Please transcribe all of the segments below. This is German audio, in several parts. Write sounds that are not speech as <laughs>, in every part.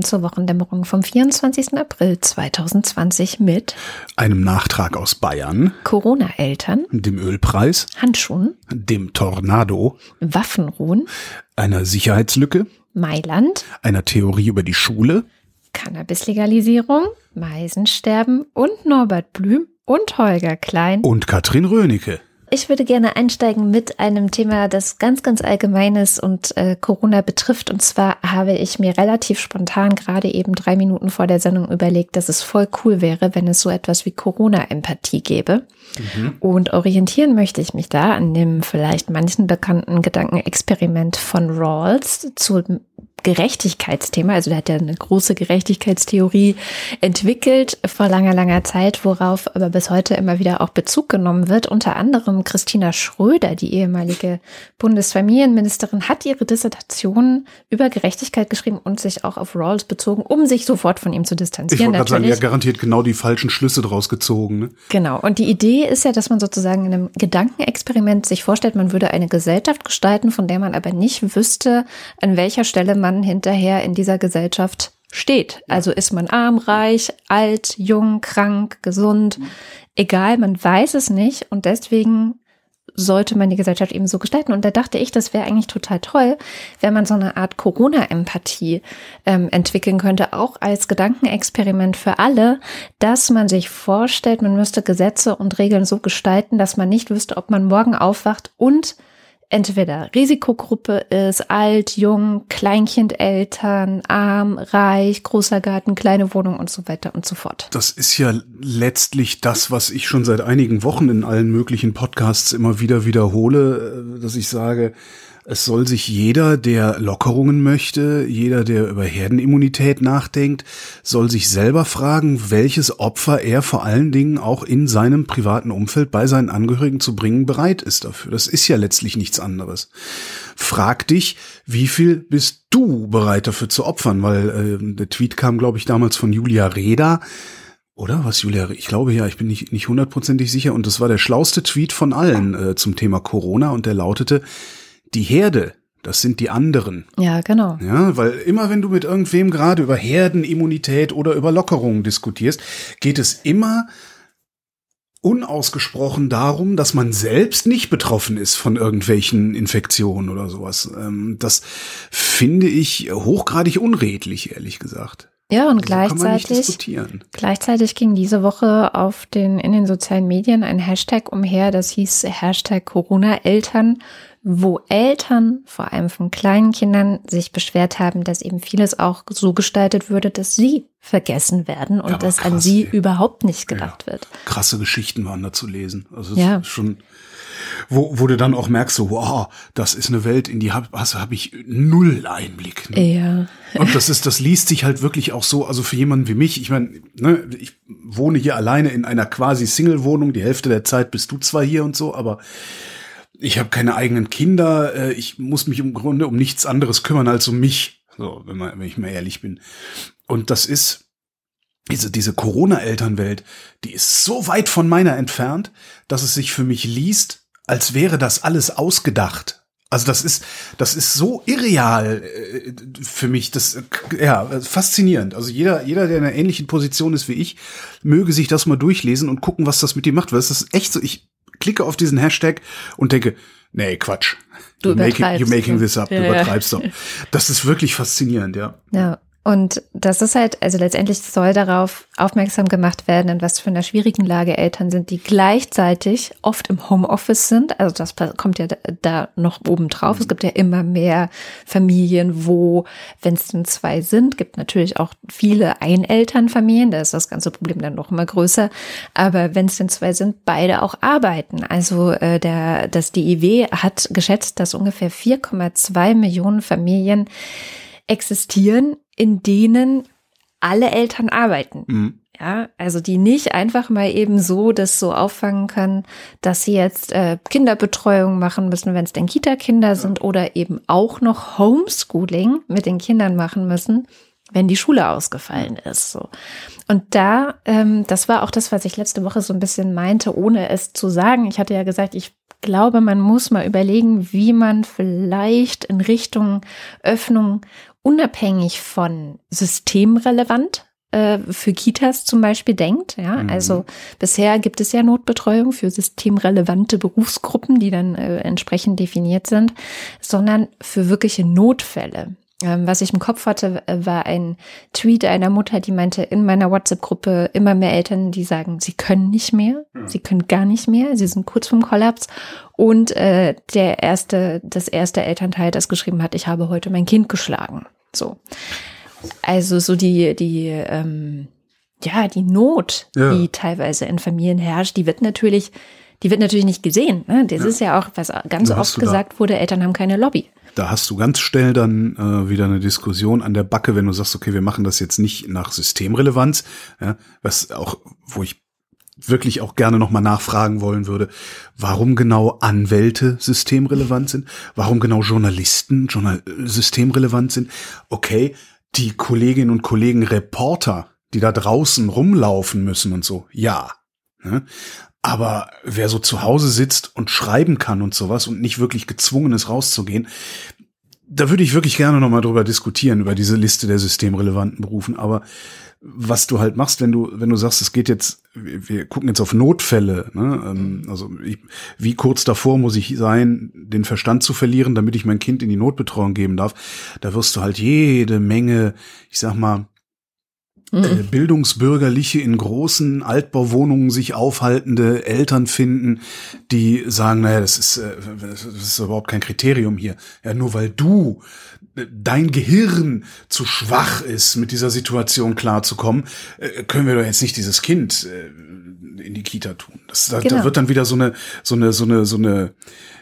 Willkommen zur Wochendämmerung vom 24. April 2020 mit einem Nachtrag aus Bayern, Corona-Eltern, dem Ölpreis, Handschuhen, dem Tornado, Waffenruhen, einer Sicherheitslücke, Mailand, einer Theorie über die Schule, Cannabis-Legalisierung, Meisensterben und Norbert Blüm und Holger Klein und Katrin Rönecke. Ich würde gerne einsteigen mit einem Thema, das ganz, ganz allgemein ist und äh, Corona betrifft. Und zwar habe ich mir relativ spontan gerade eben drei Minuten vor der Sendung überlegt, dass es voll cool wäre, wenn es so etwas wie Corona-Empathie gäbe. Mhm. Und orientieren möchte ich mich da an dem vielleicht manchen bekannten Gedankenexperiment von Rawls zu Gerechtigkeitsthema. Also der hat ja eine große Gerechtigkeitstheorie entwickelt vor langer, langer Zeit, worauf aber bis heute immer wieder auch Bezug genommen wird. Unter anderem Christina Schröder, die ehemalige Bundesfamilienministerin, hat ihre Dissertation über Gerechtigkeit geschrieben und sich auch auf Rawls bezogen, um sich sofort von ihm zu distanzieren. Ich wollte gerade sagen, ja garantiert genau die falschen Schlüsse draus gezogen. Ne? Genau. Und die Idee ist ja, dass man sozusagen in einem Gedankenexperiment sich vorstellt, man würde eine Gesellschaft gestalten, von der man aber nicht wüsste, an welcher Stelle man man hinterher in dieser Gesellschaft steht. Also ist man arm, reich, alt, jung, krank, gesund, egal, man weiß es nicht und deswegen sollte man die Gesellschaft eben so gestalten. Und da dachte ich, das wäre eigentlich total toll, wenn man so eine Art Corona-Empathie ähm, entwickeln könnte, auch als Gedankenexperiment für alle, dass man sich vorstellt, man müsste Gesetze und Regeln so gestalten, dass man nicht wüsste, ob man morgen aufwacht und entweder Risikogruppe ist, alt, jung, Kleinkindeltern, arm, reich, großer Garten, kleine Wohnung und so weiter und so fort. Das ist ja letztlich das, was ich schon seit einigen Wochen in allen möglichen Podcasts immer wieder wiederhole, äh, dass ich sage, es soll sich jeder, der Lockerungen möchte, jeder, der über Herdenimmunität nachdenkt, soll sich selber fragen, welches Opfer er vor allen Dingen auch in seinem privaten Umfeld bei seinen Angehörigen zu bringen bereit ist dafür. Das ist ja letztlich nichts anderes. Frag dich, wie viel bist du bereit dafür zu opfern? Weil äh, der Tweet kam, glaube ich, damals von Julia Reda. Oder was, Julia? Ich glaube ja, ich bin nicht, nicht hundertprozentig sicher. Und das war der schlauste Tweet von allen äh, zum Thema Corona. Und der lautete, die Herde, das sind die anderen. Ja, genau. Ja, weil immer wenn du mit irgendwem gerade über Herdenimmunität oder über Lockerungen diskutierst, geht es immer unausgesprochen darum, dass man selbst nicht betroffen ist von irgendwelchen Infektionen oder sowas. Ähm, das finde ich hochgradig unredlich, ehrlich gesagt. Ja, und also gleichzeitig, gleichzeitig ging diese Woche auf den, in den sozialen Medien ein Hashtag umher, das hieß Hashtag Corona-Eltern wo Eltern, vor allem von kleinen Kindern, sich beschwert haben, dass eben vieles auch so gestaltet würde, dass sie vergessen werden und ja, dass krass, an sie ey. überhaupt nicht gedacht ja, wird. Krasse Geschichten waren da zu lesen. Also ja. schon, wo, wo du dann auch merkst, so, wow, das ist eine Welt, in die habe hab ich null Einblick. Ne? Ja. Und das ist, das liest sich halt wirklich auch so, also für jemanden wie mich, ich meine, ne, ich wohne hier alleine in einer quasi Single-Wohnung, die Hälfte der Zeit bist du zwar hier und so, aber ich habe keine eigenen Kinder, äh, ich muss mich im Grunde um nichts anderes kümmern als um mich, so, wenn, man, wenn ich mal ehrlich bin. Und das ist diese, diese Corona-Elternwelt, die ist so weit von meiner entfernt, dass es sich für mich liest, als wäre das alles ausgedacht. Also das ist, das ist so irreal äh, für mich, das, ja, faszinierend. Also jeder, jeder, der in einer ähnlichen Position ist wie ich, möge sich das mal durchlesen und gucken, was das mit dir macht. Weil es ist echt so, ich, klicke auf diesen Hashtag und denke, nee, Quatsch. Du making, you're making this up, ja, du übertreibst doch. Das ist wirklich faszinierend, ja. Ja. Und das ist halt, also letztendlich soll darauf aufmerksam gemacht werden, in was für einer schwierigen Lage Eltern sind, die gleichzeitig oft im Homeoffice sind. Also das kommt ja da noch oben drauf. Es gibt ja immer mehr Familien, wo, wenn es denn zwei sind, gibt natürlich auch viele Einelternfamilien. Da ist das ganze Problem dann noch immer größer. Aber wenn es denn zwei sind, beide auch arbeiten. Also äh, der, das DIW hat geschätzt, dass ungefähr 4,2 Millionen Familien existieren, in denen alle Eltern arbeiten. Mhm. Ja, also die nicht einfach mal eben so das so auffangen können, dass sie jetzt äh, Kinderbetreuung machen müssen, wenn es denn Kita-Kinder sind oder eben auch noch Homeschooling mit den Kindern machen müssen, wenn die Schule ausgefallen ist. So. Und da, ähm, das war auch das, was ich letzte Woche so ein bisschen meinte, ohne es zu sagen. Ich hatte ja gesagt, ich glaube, man muss mal überlegen, wie man vielleicht in Richtung Öffnung unabhängig von systemrelevant äh, für Kitas zum Beispiel denkt. Ja, mhm. also bisher gibt es ja Notbetreuung für systemrelevante Berufsgruppen, die dann äh, entsprechend definiert sind, sondern für wirkliche Notfälle. Ähm, was ich im Kopf hatte, äh, war ein Tweet einer Mutter, die meinte, in meiner WhatsApp-Gruppe immer mehr Eltern, die sagen, sie können nicht mehr, mhm. sie können gar nicht mehr, sie sind kurz vorm Kollaps. Und äh, der erste, das erste Elternteil, das geschrieben hat, ich habe heute mein Kind geschlagen. So. Also so die, die, ähm, ja, die Not, ja. die teilweise in Familien herrscht, die wird natürlich, die wird natürlich nicht gesehen. Ne? Das ja. ist ja auch, was ganz oft gesagt wurde, Eltern haben keine Lobby. Da hast du ganz schnell dann äh, wieder eine Diskussion an der Backe, wenn du sagst, okay, wir machen das jetzt nicht nach Systemrelevanz, ja, was auch, wo ich wirklich auch gerne nochmal nachfragen wollen würde, warum genau Anwälte systemrelevant sind, warum genau Journalisten Journal systemrelevant sind. Okay, die Kolleginnen und Kollegen Reporter, die da draußen rumlaufen müssen und so, ja. Aber wer so zu Hause sitzt und schreiben kann und sowas und nicht wirklich gezwungen ist rauszugehen, da würde ich wirklich gerne nochmal drüber diskutieren, über diese Liste der systemrelevanten Berufen. Aber was du halt machst, wenn du, wenn du sagst, es geht jetzt, wir gucken jetzt auf Notfälle, ne? Ähm, also ich, wie kurz davor muss ich sein, den Verstand zu verlieren, damit ich mein Kind in die Notbetreuung geben darf, da wirst du halt jede Menge, ich sag mal, mhm. äh, bildungsbürgerliche in großen Altbauwohnungen sich aufhaltende Eltern finden, die sagen, naja, das ist, äh, das ist überhaupt kein Kriterium hier. Ja, nur weil du dein Gehirn zu schwach ist, mit dieser Situation klarzukommen, äh, können wir doch jetzt nicht dieses Kind äh, in die Kita tun. Das, da, genau. da wird dann wieder so eine, so eine, so eine, so eine,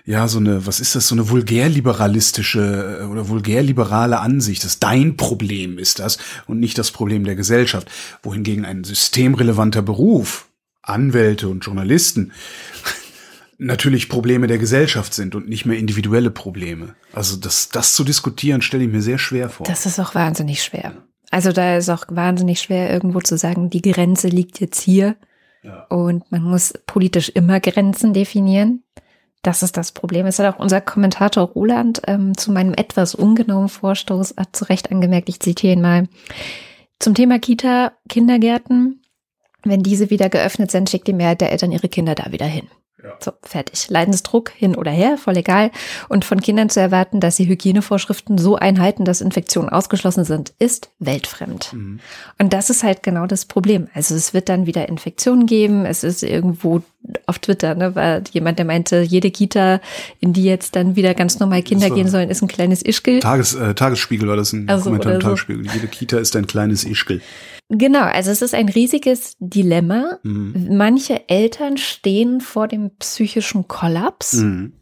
ja, so eine, was ist das, so eine vulgärliberalistische äh, oder vulgärliberale Ansicht. Das dein Problem ist das und nicht das Problem der Gesellschaft. Wohingegen ein systemrelevanter Beruf, Anwälte und Journalisten, natürlich Probleme der Gesellschaft sind und nicht mehr individuelle Probleme. Also das, das zu diskutieren, stelle ich mir sehr schwer vor. Das ist auch wahnsinnig schwer. Also da ist auch wahnsinnig schwer, irgendwo zu sagen, die Grenze liegt jetzt hier. Ja. Und man muss politisch immer Grenzen definieren. Das ist das Problem. Es hat auch unser Kommentator Roland ähm, zu meinem etwas ungenauen Vorstoß hat zu Recht angemerkt, ich zitiere ihn mal. Zum Thema Kita, Kindergärten, wenn diese wieder geöffnet sind, schickt die Mehrheit der Eltern ihre Kinder da wieder hin. Ja. So, fertig. Leidensdruck hin oder her, voll egal. Und von Kindern zu erwarten, dass sie Hygienevorschriften so einhalten, dass Infektionen ausgeschlossen sind, ist weltfremd. Mhm. Und das ist halt genau das Problem. Also es wird dann wieder Infektionen geben. Es ist irgendwo auf Twitter, ne, war jemand, der meinte, jede Kita, in die jetzt dann wieder ganz normal Kinder gehen sollen, ist ein kleines Ischgl. Tages, äh, Tagesspiegel war das ein also, Kommentar im Tagesspiegel. So. Jede Kita ist ein kleines Ischgl. Genau, also es ist ein riesiges Dilemma. Mhm. Manche Eltern stehen vor dem psychischen Kollaps. Mhm.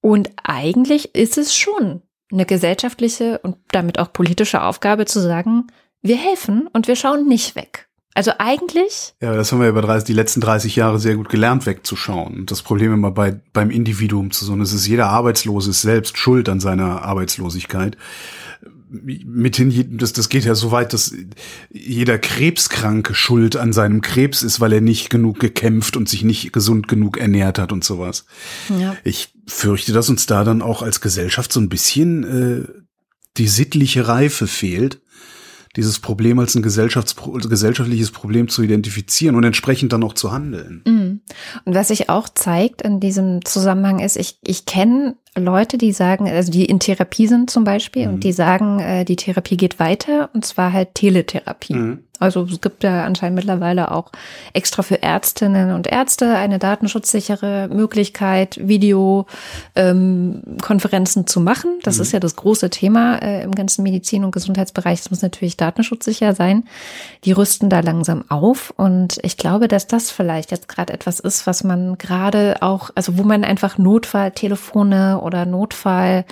Und eigentlich ist es schon eine gesellschaftliche und damit auch politische Aufgabe zu sagen, wir helfen und wir schauen nicht weg. Also eigentlich. Ja, das haben wir über 30, die letzten 30 Jahre sehr gut gelernt, wegzuschauen. Und das Problem immer bei, beim Individuum zu so, es ist jeder Arbeitslose selbst schuld an seiner Arbeitslosigkeit mithin, das, das geht ja so weit, dass jeder Krebskranke schuld an seinem Krebs ist, weil er nicht genug gekämpft und sich nicht gesund genug ernährt hat und sowas. Ja. Ich fürchte, dass uns da dann auch als Gesellschaft so ein bisschen äh, die sittliche Reife fehlt, dieses Problem als ein gesellschaftliches Problem zu identifizieren und entsprechend dann auch zu handeln. Mhm. Und was sich auch zeigt in diesem Zusammenhang ist, ich, ich kenne Leute, die sagen, also die in Therapie sind zum Beispiel mhm. und die sagen, äh, die Therapie geht weiter und zwar halt Teletherapie. Mhm. Also es gibt ja anscheinend mittlerweile auch extra für Ärztinnen und Ärzte eine datenschutzsichere Möglichkeit, Videokonferenzen ähm, zu machen. Das mhm. ist ja das große Thema äh, im ganzen Medizin- und Gesundheitsbereich. Es muss natürlich datenschutzsicher sein. Die rüsten da langsam auf und ich glaube, dass das vielleicht jetzt gerade etwas ist, was man gerade auch, also wo man einfach Notfalltelefone oder Notfall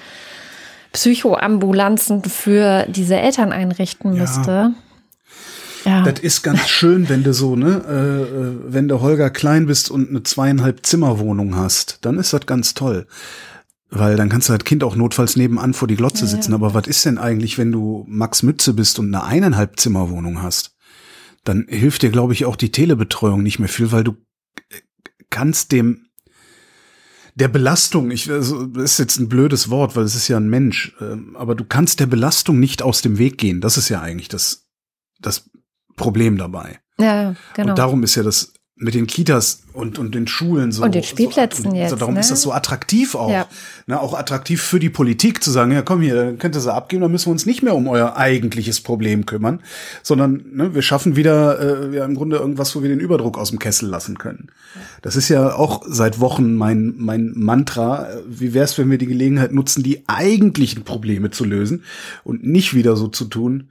Psychoambulanzen für diese Eltern einrichten müsste. Ja. Ja. Das ist ganz schön, wenn du so, ne, äh, äh, wenn du Holger Klein bist und eine zweieinhalb Zimmerwohnung hast, dann ist das ganz toll. Weil dann kannst du halt Kind auch notfalls nebenan vor die Glotze sitzen. Ja. Aber was ist denn eigentlich, wenn du Max Mütze bist und eine eineinhalb Zimmerwohnung hast? Dann hilft dir, glaube ich, auch die Telebetreuung nicht mehr viel, weil du kannst dem der Belastung, ich, also, das ist jetzt ein blödes Wort, weil es ist ja ein Mensch, ähm, aber du kannst der Belastung nicht aus dem Weg gehen. Das ist ja eigentlich das, das Problem dabei. Ja, genau. Und darum ist ja das mit den Kitas und, und den Schulen so. Und den Spielplätzen so, und, jetzt. Darum ne? ist das so attraktiv auch. Ja. Ne, auch attraktiv für die Politik zu sagen, ja komm hier, dann könnt ihr sie abgeben, dann müssen wir uns nicht mehr um euer eigentliches Problem kümmern, sondern ne, wir schaffen wieder äh, ja, im Grunde irgendwas, wo wir den Überdruck aus dem Kessel lassen können. Das ist ja auch seit Wochen mein, mein Mantra. Wie wär's, wenn wir die Gelegenheit nutzen, die eigentlichen Probleme zu lösen und nicht wieder so zu tun,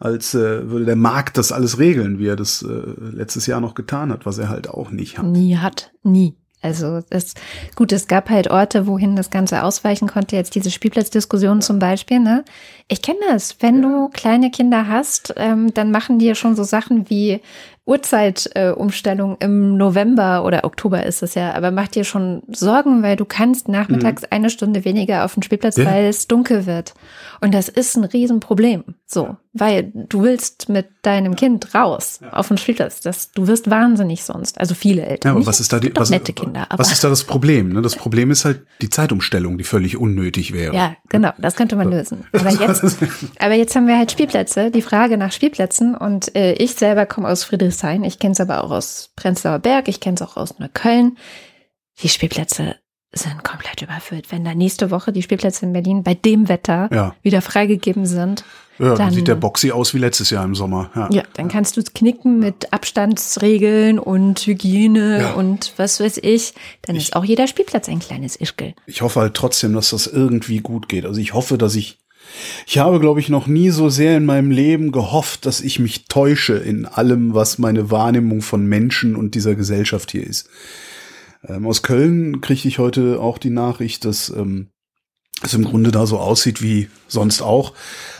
als äh, würde der Markt das alles regeln, wie er das äh, letztes Jahr noch getan hat, was er halt auch nicht hat. Nie hat, nie. Also das gut, es gab halt Orte, wohin das Ganze ausweichen konnte. Jetzt diese Spielplatzdiskussion zum Beispiel. Ne, ich kenne das. Wenn du kleine Kinder hast, ähm, dann machen die ja schon so Sachen wie Uhrzeitumstellung äh, im November oder Oktober ist es ja. Aber mach dir schon Sorgen, weil du kannst nachmittags mhm. eine Stunde weniger auf den Spielplatz, ja. weil es dunkel wird. Und das ist ein Riesenproblem. So, weil du willst mit deinem Kind raus ja. auf den Spielplatz. Das, du wirst wahnsinnig sonst. Also viele Eltern. Ja, aber was ist da die, was, nette Kinder. Aber. Was ist da das Problem? Ne? Das Problem ist halt die Zeitumstellung, die völlig unnötig wäre. Ja, genau. Das könnte man lösen. Aber jetzt, <laughs> aber jetzt haben wir halt Spielplätze. Die Frage nach Spielplätzen. Und äh, ich selber komme aus Friedrichshain. Ich kenne es aber auch aus Prenzlauer Berg. Ich kenne es auch aus Neukölln. Die Spielplätze sind komplett überfüllt. Wenn da nächste Woche die Spielplätze in Berlin bei dem Wetter ja. wieder freigegeben sind. Ja, dann sieht der Boxy aus wie letztes Jahr im Sommer. Ja, ja dann kannst du es knicken mit Abstandsregeln und Hygiene ja. und was weiß ich. Dann ich, ist auch jeder Spielplatz ein kleines Ischgl. Ich hoffe halt trotzdem, dass das irgendwie gut geht. Also ich hoffe, dass ich ich habe, glaube ich, noch nie so sehr in meinem Leben gehofft, dass ich mich täusche in allem, was meine Wahrnehmung von Menschen und dieser Gesellschaft hier ist. Ähm, aus Köln kriege ich heute auch die Nachricht, dass ähm, es im Grunde da so aussieht wie sonst auch.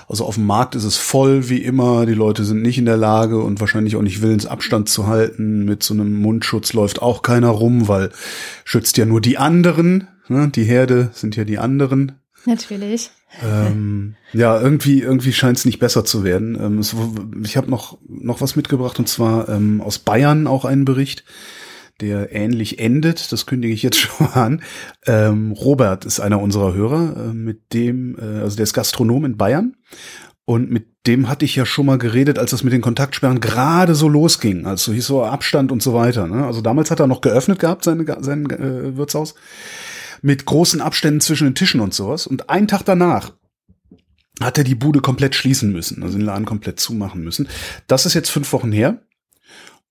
Also auf dem Markt ist es voll wie immer. Die Leute sind nicht in der Lage und wahrscheinlich auch nicht willens, Abstand zu halten. Mit so einem Mundschutz läuft auch keiner rum, weil schützt ja nur die anderen. Ne? Die Herde sind ja die anderen. Natürlich. Ähm, ja, irgendwie, irgendwie scheint es nicht besser zu werden. Ähm, es, ich habe noch, noch was mitgebracht und zwar ähm, aus Bayern auch einen Bericht der ähnlich endet. Das kündige ich jetzt <laughs> schon an. Ähm, Robert ist einer unserer Hörer, äh, mit dem, äh, also der ist Gastronom in Bayern. Und mit dem hatte ich ja schon mal geredet, als das mit den Kontaktsperren gerade so losging. Also hieß so Abstand und so weiter. Ne? Also damals hat er noch geöffnet gehabt, seine, sein äh, Wirtshaus. Mit großen Abständen zwischen den Tischen und sowas. Und einen Tag danach hat er die Bude komplett schließen müssen, also den Laden komplett zumachen müssen. Das ist jetzt fünf Wochen her.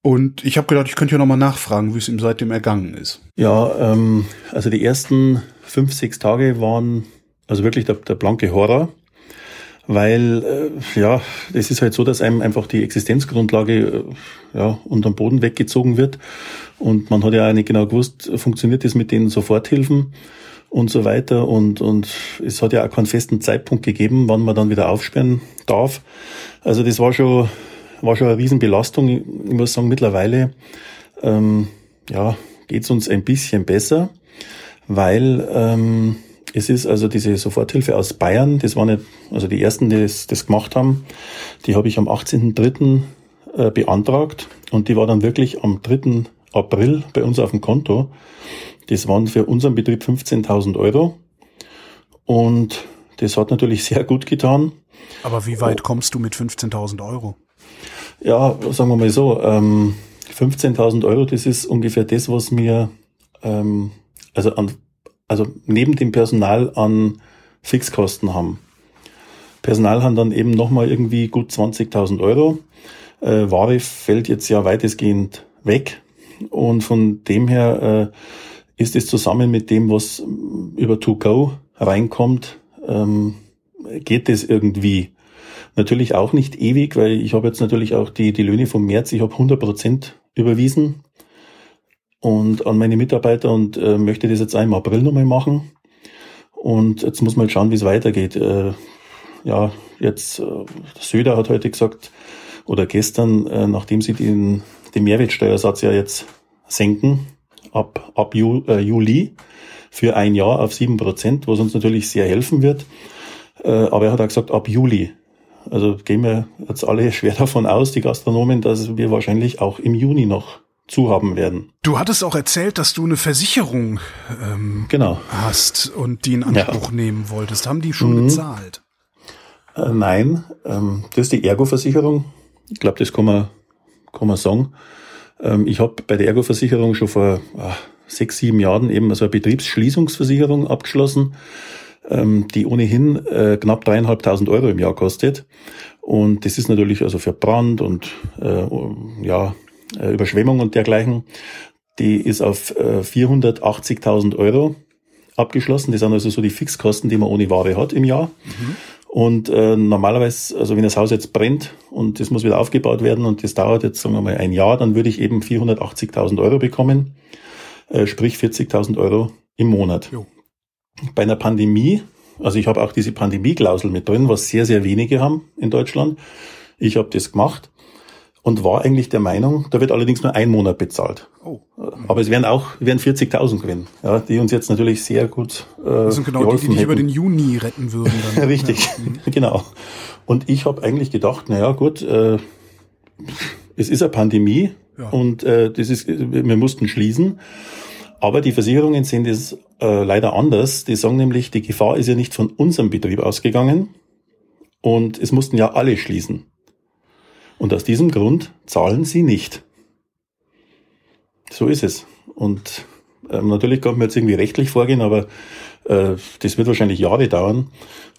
Und ich habe gedacht, ich könnte ja nochmal nachfragen, wie es ihm seitdem ergangen ist. Ja, ähm, also die ersten fünf, sechs Tage waren also wirklich der, der blanke Horror, weil äh, ja, es ist halt so, dass einem einfach die Existenzgrundlage äh, ja, unterm Boden weggezogen wird und man hat ja auch nicht genau gewusst, funktioniert das mit den Soforthilfen und so weiter und, und es hat ja auch keinen festen Zeitpunkt gegeben, wann man dann wieder aufsperren darf. Also das war schon war schon eine Riesenbelastung. Ich muss sagen, mittlerweile ähm, ja, geht uns ein bisschen besser, weil ähm, es ist also diese Soforthilfe aus Bayern, das waren nicht, also die ersten, die das, das gemacht haben, die habe ich am 18.03. Äh, beantragt und die war dann wirklich am 3. April bei uns auf dem Konto. Das waren für unseren Betrieb 15.000 Euro und das hat natürlich <laughs> sehr gut getan. Aber wie weit kommst du mit 15.000 Euro? Ja, sagen wir mal so, ähm, 15.000 Euro, das ist ungefähr das, was mir, ähm, also, an, also neben dem Personal an Fixkosten haben. Personal haben dann eben nochmal irgendwie gut 20.000 Euro. Äh, Ware fällt jetzt ja weitestgehend weg. Und von dem her äh, ist es zusammen mit dem, was über To-Go reinkommt, ähm, geht es irgendwie. Natürlich auch nicht ewig, weil ich habe jetzt natürlich auch die, die Löhne vom März, ich habe 100 Prozent überwiesen und an meine Mitarbeiter und äh, möchte das jetzt im April nochmal machen. Und jetzt muss man halt schauen, wie es weitergeht. Äh, ja, jetzt, äh, Söder hat heute gesagt, oder gestern, äh, nachdem sie den, den Mehrwertsteuersatz ja jetzt senken, ab, ab Ju, äh, Juli für ein Jahr auf sieben Prozent, was uns natürlich sehr helfen wird. Äh, aber er hat auch gesagt, ab Juli. Also gehen wir jetzt alle <laughs> schwer davon aus, die Gastronomen, dass wir wahrscheinlich auch im Juni noch zu haben werden. Du hattest auch erzählt, dass du eine Versicherung ähm, genau. hast und die in Anspruch ja. nehmen wolltest. Haben die schon mhm. bezahlt? Äh, nein, ähm, das ist die Ergo-Versicherung. Ich glaube, das kann man, kann man sagen. Ähm, ich habe bei der Ergo-Versicherung schon vor ach, sechs, sieben Jahren eben so eine Betriebsschließungsversicherung abgeschlossen, ähm, die ohnehin äh, knapp dreieinhalbtausend Euro im Jahr kostet. Und das ist natürlich also für Brand und äh, ja, äh, Überschwemmung und dergleichen. Die ist auf äh, 480.000 Euro abgeschlossen. Das sind also so die Fixkosten, die man ohne Ware hat im Jahr. Mhm. Und äh, normalerweise, also wenn das Haus jetzt brennt und das muss wieder aufgebaut werden und das dauert jetzt, sagen wir mal, ein Jahr, dann würde ich eben 480.000 Euro bekommen, äh, sprich 40.000 Euro im Monat. Jo. Bei einer Pandemie, also ich habe auch diese Pandemie-Klausel mit drin, was sehr, sehr wenige haben in Deutschland. Ich habe das gemacht und war eigentlich der Meinung, da wird allerdings nur ein Monat bezahlt. Oh. Aber es wären auch wären 40.000 gewinnen, ja, die uns jetzt natürlich sehr gut äh, Das sind genau die, die dich über den Juni retten würden. Dann. <laughs> Richtig, ja. Mhm. <laughs> genau. Und ich habe eigentlich gedacht, na ja, gut, äh, es ist eine Pandemie ja. und äh, das ist, wir mussten schließen. Aber die Versicherungen sehen das äh, leider anders. Die sagen nämlich, die Gefahr ist ja nicht von unserem Betrieb ausgegangen und es mussten ja alle schließen. Und aus diesem Grund zahlen sie nicht. So ist es. Und ähm, natürlich kann man jetzt irgendwie rechtlich vorgehen, aber äh, das wird wahrscheinlich Jahre dauern.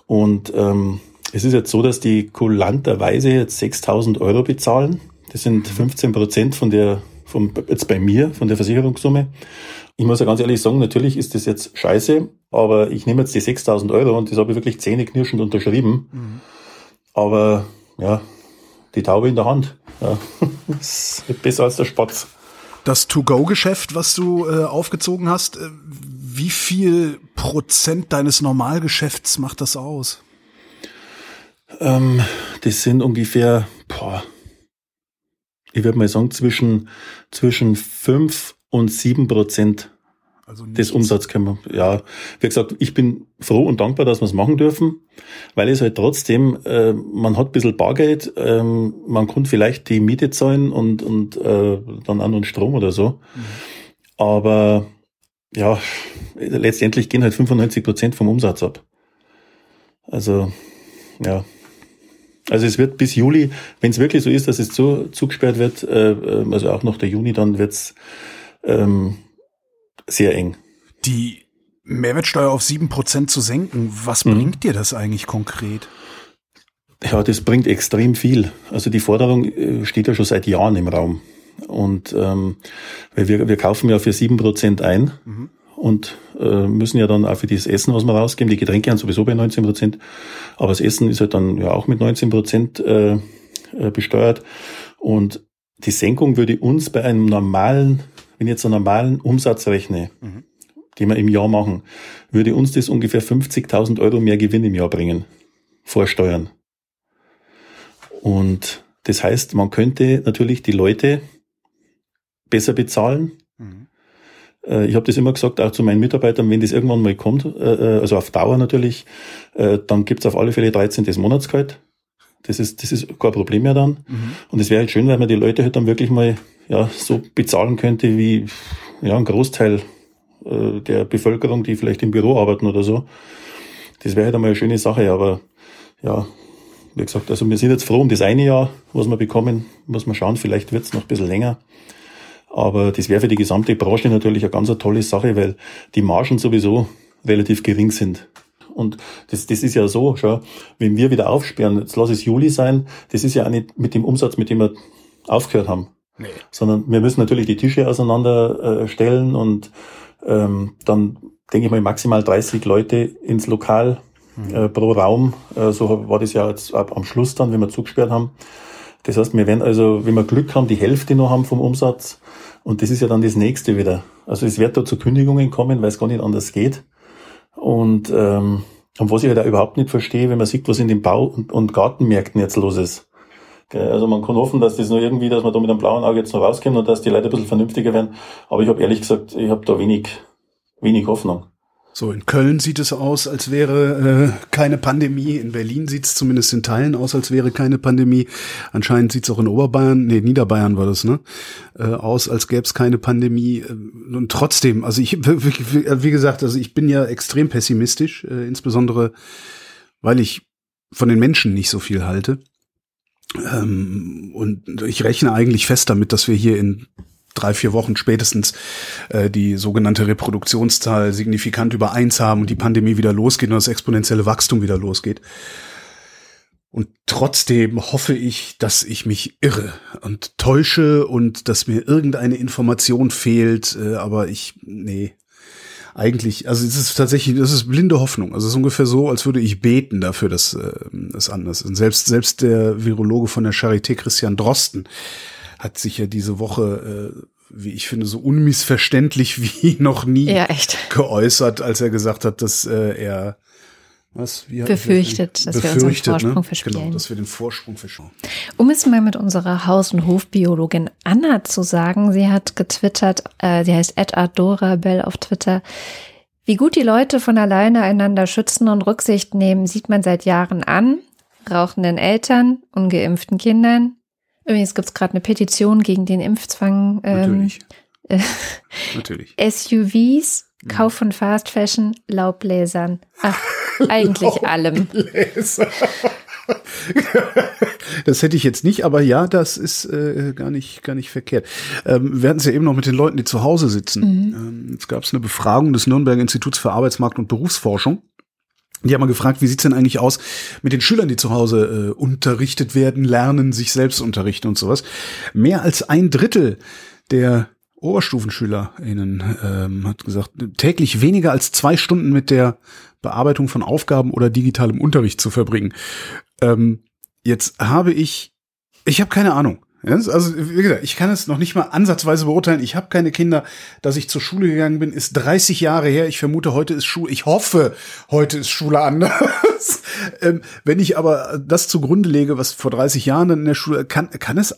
Und ähm, es ist jetzt so, dass die kulanterweise jetzt 6000 Euro bezahlen. Das sind 15 Prozent von der, vom, jetzt bei mir, von der Versicherungssumme. Ich muss ja ganz ehrlich sagen, natürlich ist das jetzt scheiße, aber ich nehme jetzt die 6000 Euro und das habe ich wirklich zähneknirschend unterschrieben. Mhm. Aber ja, die Taube in der Hand. Ja. <laughs> besser als der Spatz. Das To-Go-Geschäft, was du äh, aufgezogen hast, äh, wie viel Prozent deines Normalgeschäfts macht das aus? Ähm, das sind ungefähr, boah, ich würde mal sagen, zwischen, zwischen fünf und sieben Prozent also des Umsatzes können wir, ja, wie gesagt, ich bin froh und dankbar, dass wir es machen dürfen, weil es halt trotzdem, äh, man hat ein bisschen Bargeld, ähm, man kann vielleicht die Miete zahlen und, und äh, dann noch Strom oder so. Mhm. Aber ja, letztendlich gehen halt 95 Prozent vom Umsatz ab. Also, ja. Also es wird bis Juli, wenn es wirklich so ist, dass es zu, zugesperrt wird, äh, äh also auch noch der Juni, dann wird's ähm, sehr eng. Die Mehrwertsteuer auf sieben Prozent zu senken, was mhm. bringt dir das eigentlich konkret? Ja, das bringt extrem viel. Also die Forderung äh, steht ja schon seit Jahren im Raum. Und ähm, weil wir, wir kaufen ja für sieben Prozent ein mhm. Und äh, müssen ja dann auch für das Essen, was wir rausgeben, die Getränke haben sowieso bei 19 Prozent, aber das Essen ist halt dann ja auch mit 19 Prozent äh, äh, besteuert. Und die Senkung würde uns bei einem normalen wenn ich jetzt einen normalen Umsatz rechne, mhm. den wir im Jahr machen, würde uns das ungefähr 50.000 Euro mehr Gewinn im Jahr bringen. Vor Steuern. Und das heißt, man könnte natürlich die Leute besser bezahlen. Äh, ich habe das immer gesagt, auch zu meinen Mitarbeitern, wenn das irgendwann mal kommt, äh, äh, also auf Dauer natürlich, dann gibt's auf alle Fälle 13. Monatsgehalt. Das ist, das ist kein Problem mehr dann. Mhm. Und es wäre halt schön, wenn man die Leute halt dann wirklich mal ja, so bezahlen könnte wie ja, ein Großteil äh, der Bevölkerung, die vielleicht im Büro arbeiten oder so. Das wäre halt einmal eine schöne Sache, aber ja, wie gesagt, also wir sind jetzt froh um das eine Jahr, was wir bekommen, muss man schauen, vielleicht wird's noch ein bisschen länger. Aber das wäre für die gesamte Branche natürlich eine ganz eine tolle Sache, weil die Margen sowieso relativ gering sind. Und das, das ist ja so, schau, wenn wir wieder aufsperren, jetzt lass es Juli sein, das ist ja auch nicht mit dem Umsatz, mit dem wir aufgehört haben. Nee. Sondern wir müssen natürlich die Tische auseinanderstellen äh, und ähm, dann denke ich mal maximal 30 Leute ins Lokal mhm. äh, pro Raum. Äh, so war das ja jetzt ab am Schluss dann, wenn wir zugesperrt haben. Das heißt, wir werden also, wenn wir Glück haben, die Hälfte noch haben vom Umsatz. Und das ist ja dann das nächste wieder. Also es wird da zu Kündigungen kommen, weil es gar nicht anders geht. Und, ähm, und was ich halt auch überhaupt nicht verstehe, wenn man sieht, was in den Bau- und, und Gartenmärkten jetzt los ist. Also man kann hoffen, dass das nur irgendwie, dass man da mit einem blauen Auge jetzt noch rauskommt und dass die Leute ein bisschen vernünftiger werden. Aber ich habe ehrlich gesagt, ich habe da wenig, wenig Hoffnung. So, in Köln sieht es aus, als wäre äh, keine Pandemie. In Berlin sieht es zumindest in Teilen aus, als wäre keine Pandemie. Anscheinend sieht es auch in Oberbayern, nee, Niederbayern war das, ne? Äh, aus, als gäbe es keine Pandemie. Äh, und trotzdem, also ich, wie gesagt, also ich bin ja extrem pessimistisch, äh, insbesondere weil ich von den Menschen nicht so viel halte. Ähm, und ich rechne eigentlich fest damit, dass wir hier in drei, vier Wochen spätestens äh, die sogenannte Reproduktionszahl signifikant über eins haben und die Pandemie wieder losgeht und das exponentielle Wachstum wieder losgeht. Und trotzdem hoffe ich, dass ich mich irre und täusche und dass mir irgendeine Information fehlt. Äh, aber ich, nee, eigentlich, also es ist tatsächlich, das ist blinde Hoffnung. Also es ist ungefähr so, als würde ich beten dafür, dass äh, es anders ist. Und selbst, selbst der Virologe von der Charité, Christian Drosten, hat sich ja diese Woche, äh, wie ich finde, so unmissverständlich <laughs> wie noch nie ja, geäußert, als er gesagt hat, dass äh, er was? Wie befürchtet, dass befürchtet, wir unseren Vorsprung ne? verspielen. Genau, dass wir den Vorsprung verschauen. Um es mal mit unserer Haus- und Hofbiologin Anna zu sagen, sie hat getwittert, äh, sie heißt Adorabel auf Twitter, wie gut die Leute von alleine einander schützen und Rücksicht nehmen, sieht man seit Jahren an. Rauchenden Eltern, ungeimpften Kindern, Übrigens gibt es gerade eine Petition gegen den Impfzwang. Ähm, Natürlich. Äh, Natürlich. SUVs, mhm. Kauf von Fast Fashion, Laubbläsern. Ach, eigentlich <laughs> allem. <laughs> das hätte ich jetzt nicht, aber ja, das ist äh, gar nicht gar nicht verkehrt. Ähm, wir hatten es ja eben noch mit den Leuten, die zu Hause sitzen. Mhm. Ähm, jetzt gab es eine Befragung des Nürnberger Instituts für Arbeitsmarkt und Berufsforschung. Die haben mal gefragt, wie sieht's denn eigentlich aus mit den Schülern, die zu Hause äh, unterrichtet werden, lernen, sich selbst unterrichten und sowas. Mehr als ein Drittel der OberstufenschülerInnen ähm, hat gesagt, täglich weniger als zwei Stunden mit der Bearbeitung von Aufgaben oder digitalem Unterricht zu verbringen. Ähm, jetzt habe ich, ich habe keine Ahnung. Also wie gesagt, ich kann es noch nicht mal ansatzweise beurteilen. Ich habe keine Kinder. Dass ich zur Schule gegangen bin, ist 30 Jahre her. Ich vermute, heute ist Schule. Ich hoffe, heute ist Schule anders. <laughs> ähm, wenn ich aber das zugrunde lege, was vor 30 Jahren in der Schule kann, kann es, äh,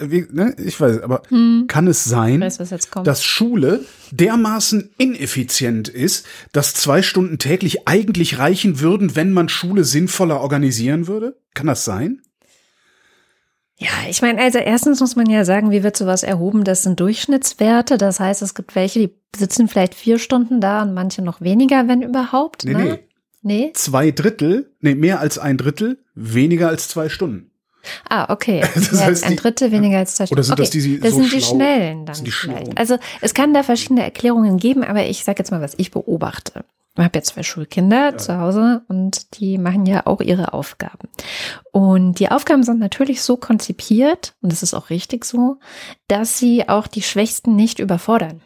wie, ne, ich weiß, aber hm. kann es sein, weiß, dass Schule dermaßen ineffizient ist, dass zwei Stunden täglich eigentlich reichen würden, wenn man Schule sinnvoller organisieren würde? Kann das sein? Ja, ich meine, also erstens muss man ja sagen, wie wird sowas erhoben? Das sind Durchschnittswerte. Das heißt, es gibt welche, die sitzen vielleicht vier Stunden da und manche noch weniger, wenn überhaupt. Nee, ne? nee. Nee? Zwei Drittel, nee, mehr als ein Drittel, weniger als zwei Stunden. Ah, okay. <laughs> Das mehr heißt, ein Drittel weniger als zwei Stunden. Oder sind okay. das die, das so sind die schnellen dann. Sind die vielleicht. Also es kann da verschiedene Erklärungen geben, aber ich sage jetzt mal, was ich beobachte. Ich habe jetzt zwei Schulkinder ja. zu Hause und die machen ja auch ihre Aufgaben. Und die Aufgaben sind natürlich so konzipiert, und das ist auch richtig so, dass sie auch die Schwächsten nicht überfordern.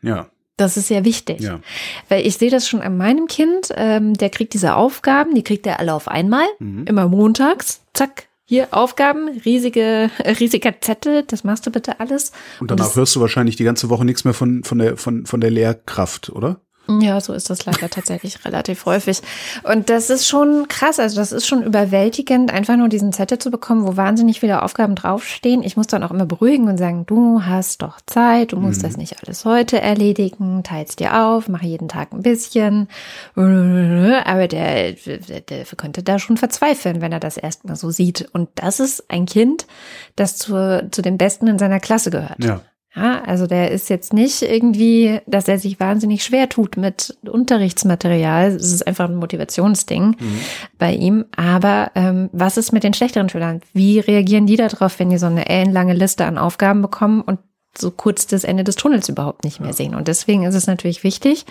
Ja. Das ist sehr wichtig. Ja. Weil ich sehe das schon an meinem Kind, ähm, der kriegt diese Aufgaben, die kriegt er alle auf einmal, mhm. immer montags, zack, hier Aufgaben, riesige, riesiger Zettel, das machst du bitte alles. Und danach und hörst du wahrscheinlich die ganze Woche nichts mehr von, von, der, von, von der Lehrkraft, oder? Ja, so ist das leider tatsächlich <laughs> relativ häufig. Und das ist schon krass, also das ist schon überwältigend, einfach nur diesen Zettel zu bekommen, wo wahnsinnig viele Aufgaben draufstehen. Ich muss dann auch immer beruhigen und sagen, du hast doch Zeit, du musst mhm. das nicht alles heute erledigen, teilst dir auf, mach jeden Tag ein bisschen. Aber der, der, der könnte da schon verzweifeln, wenn er das erstmal so sieht. Und das ist ein Kind, das zu, zu den Besten in seiner Klasse gehört. Ja. Ja, also der ist jetzt nicht irgendwie, dass er sich wahnsinnig schwer tut mit Unterrichtsmaterial. Es ist einfach ein Motivationsding mhm. bei ihm. Aber ähm, was ist mit den schlechteren Schülern? Wie reagieren die darauf, wenn die so eine ellenlange Liste an Aufgaben bekommen und so kurz das Ende des Tunnels überhaupt nicht mehr sehen? Und deswegen ist es natürlich wichtig,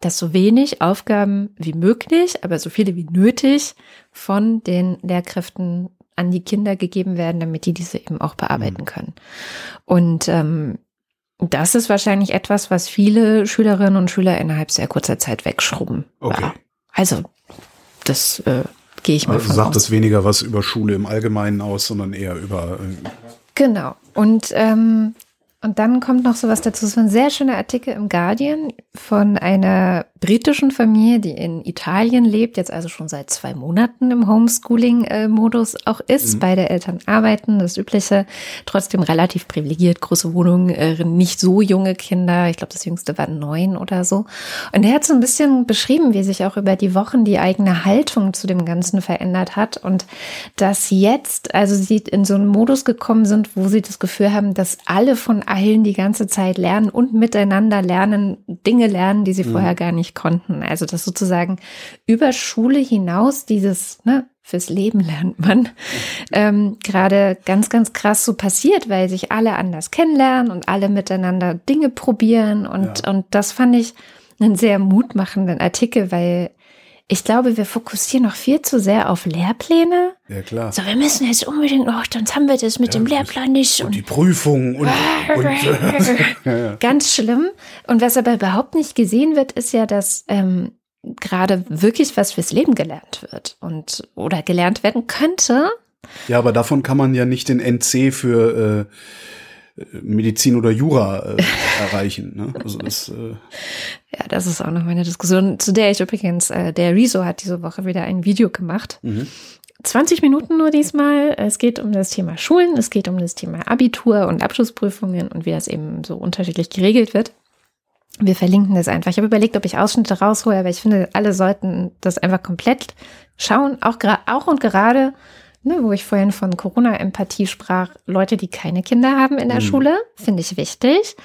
dass so wenig Aufgaben wie möglich, aber so viele wie nötig von den Lehrkräften an die Kinder gegeben werden, damit die diese eben auch bearbeiten mhm. können. Und ähm, das ist wahrscheinlich etwas, was viele Schülerinnen und Schüler innerhalb sehr kurzer Zeit wegschrubben. Okay. Also, das äh, gehe ich mal also von sagt aus. das weniger was über Schule im Allgemeinen aus, sondern eher über. Äh genau. Und ähm, Und dann kommt noch sowas dazu. Es ist ein sehr schöner Artikel im Guardian von einer britischen Familie, die in Italien lebt, jetzt also schon seit zwei Monaten im Homeschooling-Modus auch ist. Mhm. Beide Eltern arbeiten, das Übliche. Trotzdem relativ privilegiert, große Wohnung, äh, nicht so junge Kinder. Ich glaube, das jüngste war neun oder so. Und er hat so ein bisschen beschrieben, wie sich auch über die Wochen die eigene Haltung zu dem Ganzen verändert hat. Und dass jetzt, also sie in so einen Modus gekommen sind, wo sie das Gefühl haben, dass alle von allen die ganze Zeit lernen und miteinander lernen, Dinge lernen, die sie mhm. vorher gar nicht konnten. Also das sozusagen über Schule hinaus dieses, ne, fürs Leben lernt man, ähm, gerade ganz, ganz krass so passiert, weil sich alle anders kennenlernen und alle miteinander Dinge probieren. Und, ja. und das fand ich einen sehr mutmachenden Artikel, weil ich glaube, wir fokussieren noch viel zu sehr auf Lehrpläne. Ja, klar. So, wir müssen jetzt unbedingt noch, sonst haben wir das mit ja, dem Lehrplan nicht. Und, und die Prüfung und, <laughs> und <laughs> ja, ganz schlimm. Und was aber überhaupt nicht gesehen wird, ist ja, dass ähm, gerade wirklich was fürs Leben gelernt wird und oder gelernt werden könnte. Ja, aber davon kann man ja nicht den NC für äh, Medizin oder Jura äh, erreichen. Ne? Also das, äh ja, das ist auch noch meine Diskussion, zu der ich übrigens, äh, der Rezo hat diese Woche wieder ein Video gemacht. Mhm. 20 Minuten nur diesmal. Es geht um das Thema Schulen, es geht um das Thema Abitur und Abschlussprüfungen und wie das eben so unterschiedlich geregelt wird. Wir verlinken das einfach. Ich habe überlegt, ob ich Ausschnitte raushole, aber ich finde, alle sollten das einfach komplett schauen, auch, auch und gerade ne, wo ich vorhin von Corona-Empathie sprach, Leute, die keine Kinder haben in der mhm. Schule, finde ich wichtig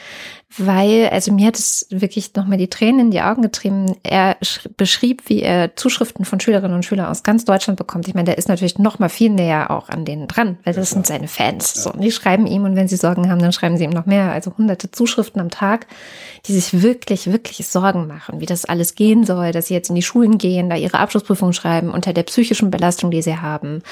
weil, also mir hat es wirklich nochmal die Tränen in die Augen getrieben. Er beschrieb, wie er Zuschriften von Schülerinnen und Schülern aus ganz Deutschland bekommt. Ich meine, der ist natürlich noch mal viel näher auch an denen dran, weil das ja, sind seine Fans. Ja. So, und die schreiben ihm und wenn sie Sorgen haben, dann schreiben sie ihm noch mehr. Also hunderte Zuschriften am Tag, die sich wirklich, wirklich Sorgen machen, wie das alles gehen soll, dass sie jetzt in die Schulen gehen, da ihre Abschlussprüfung schreiben, unter der psychischen Belastung, die sie haben,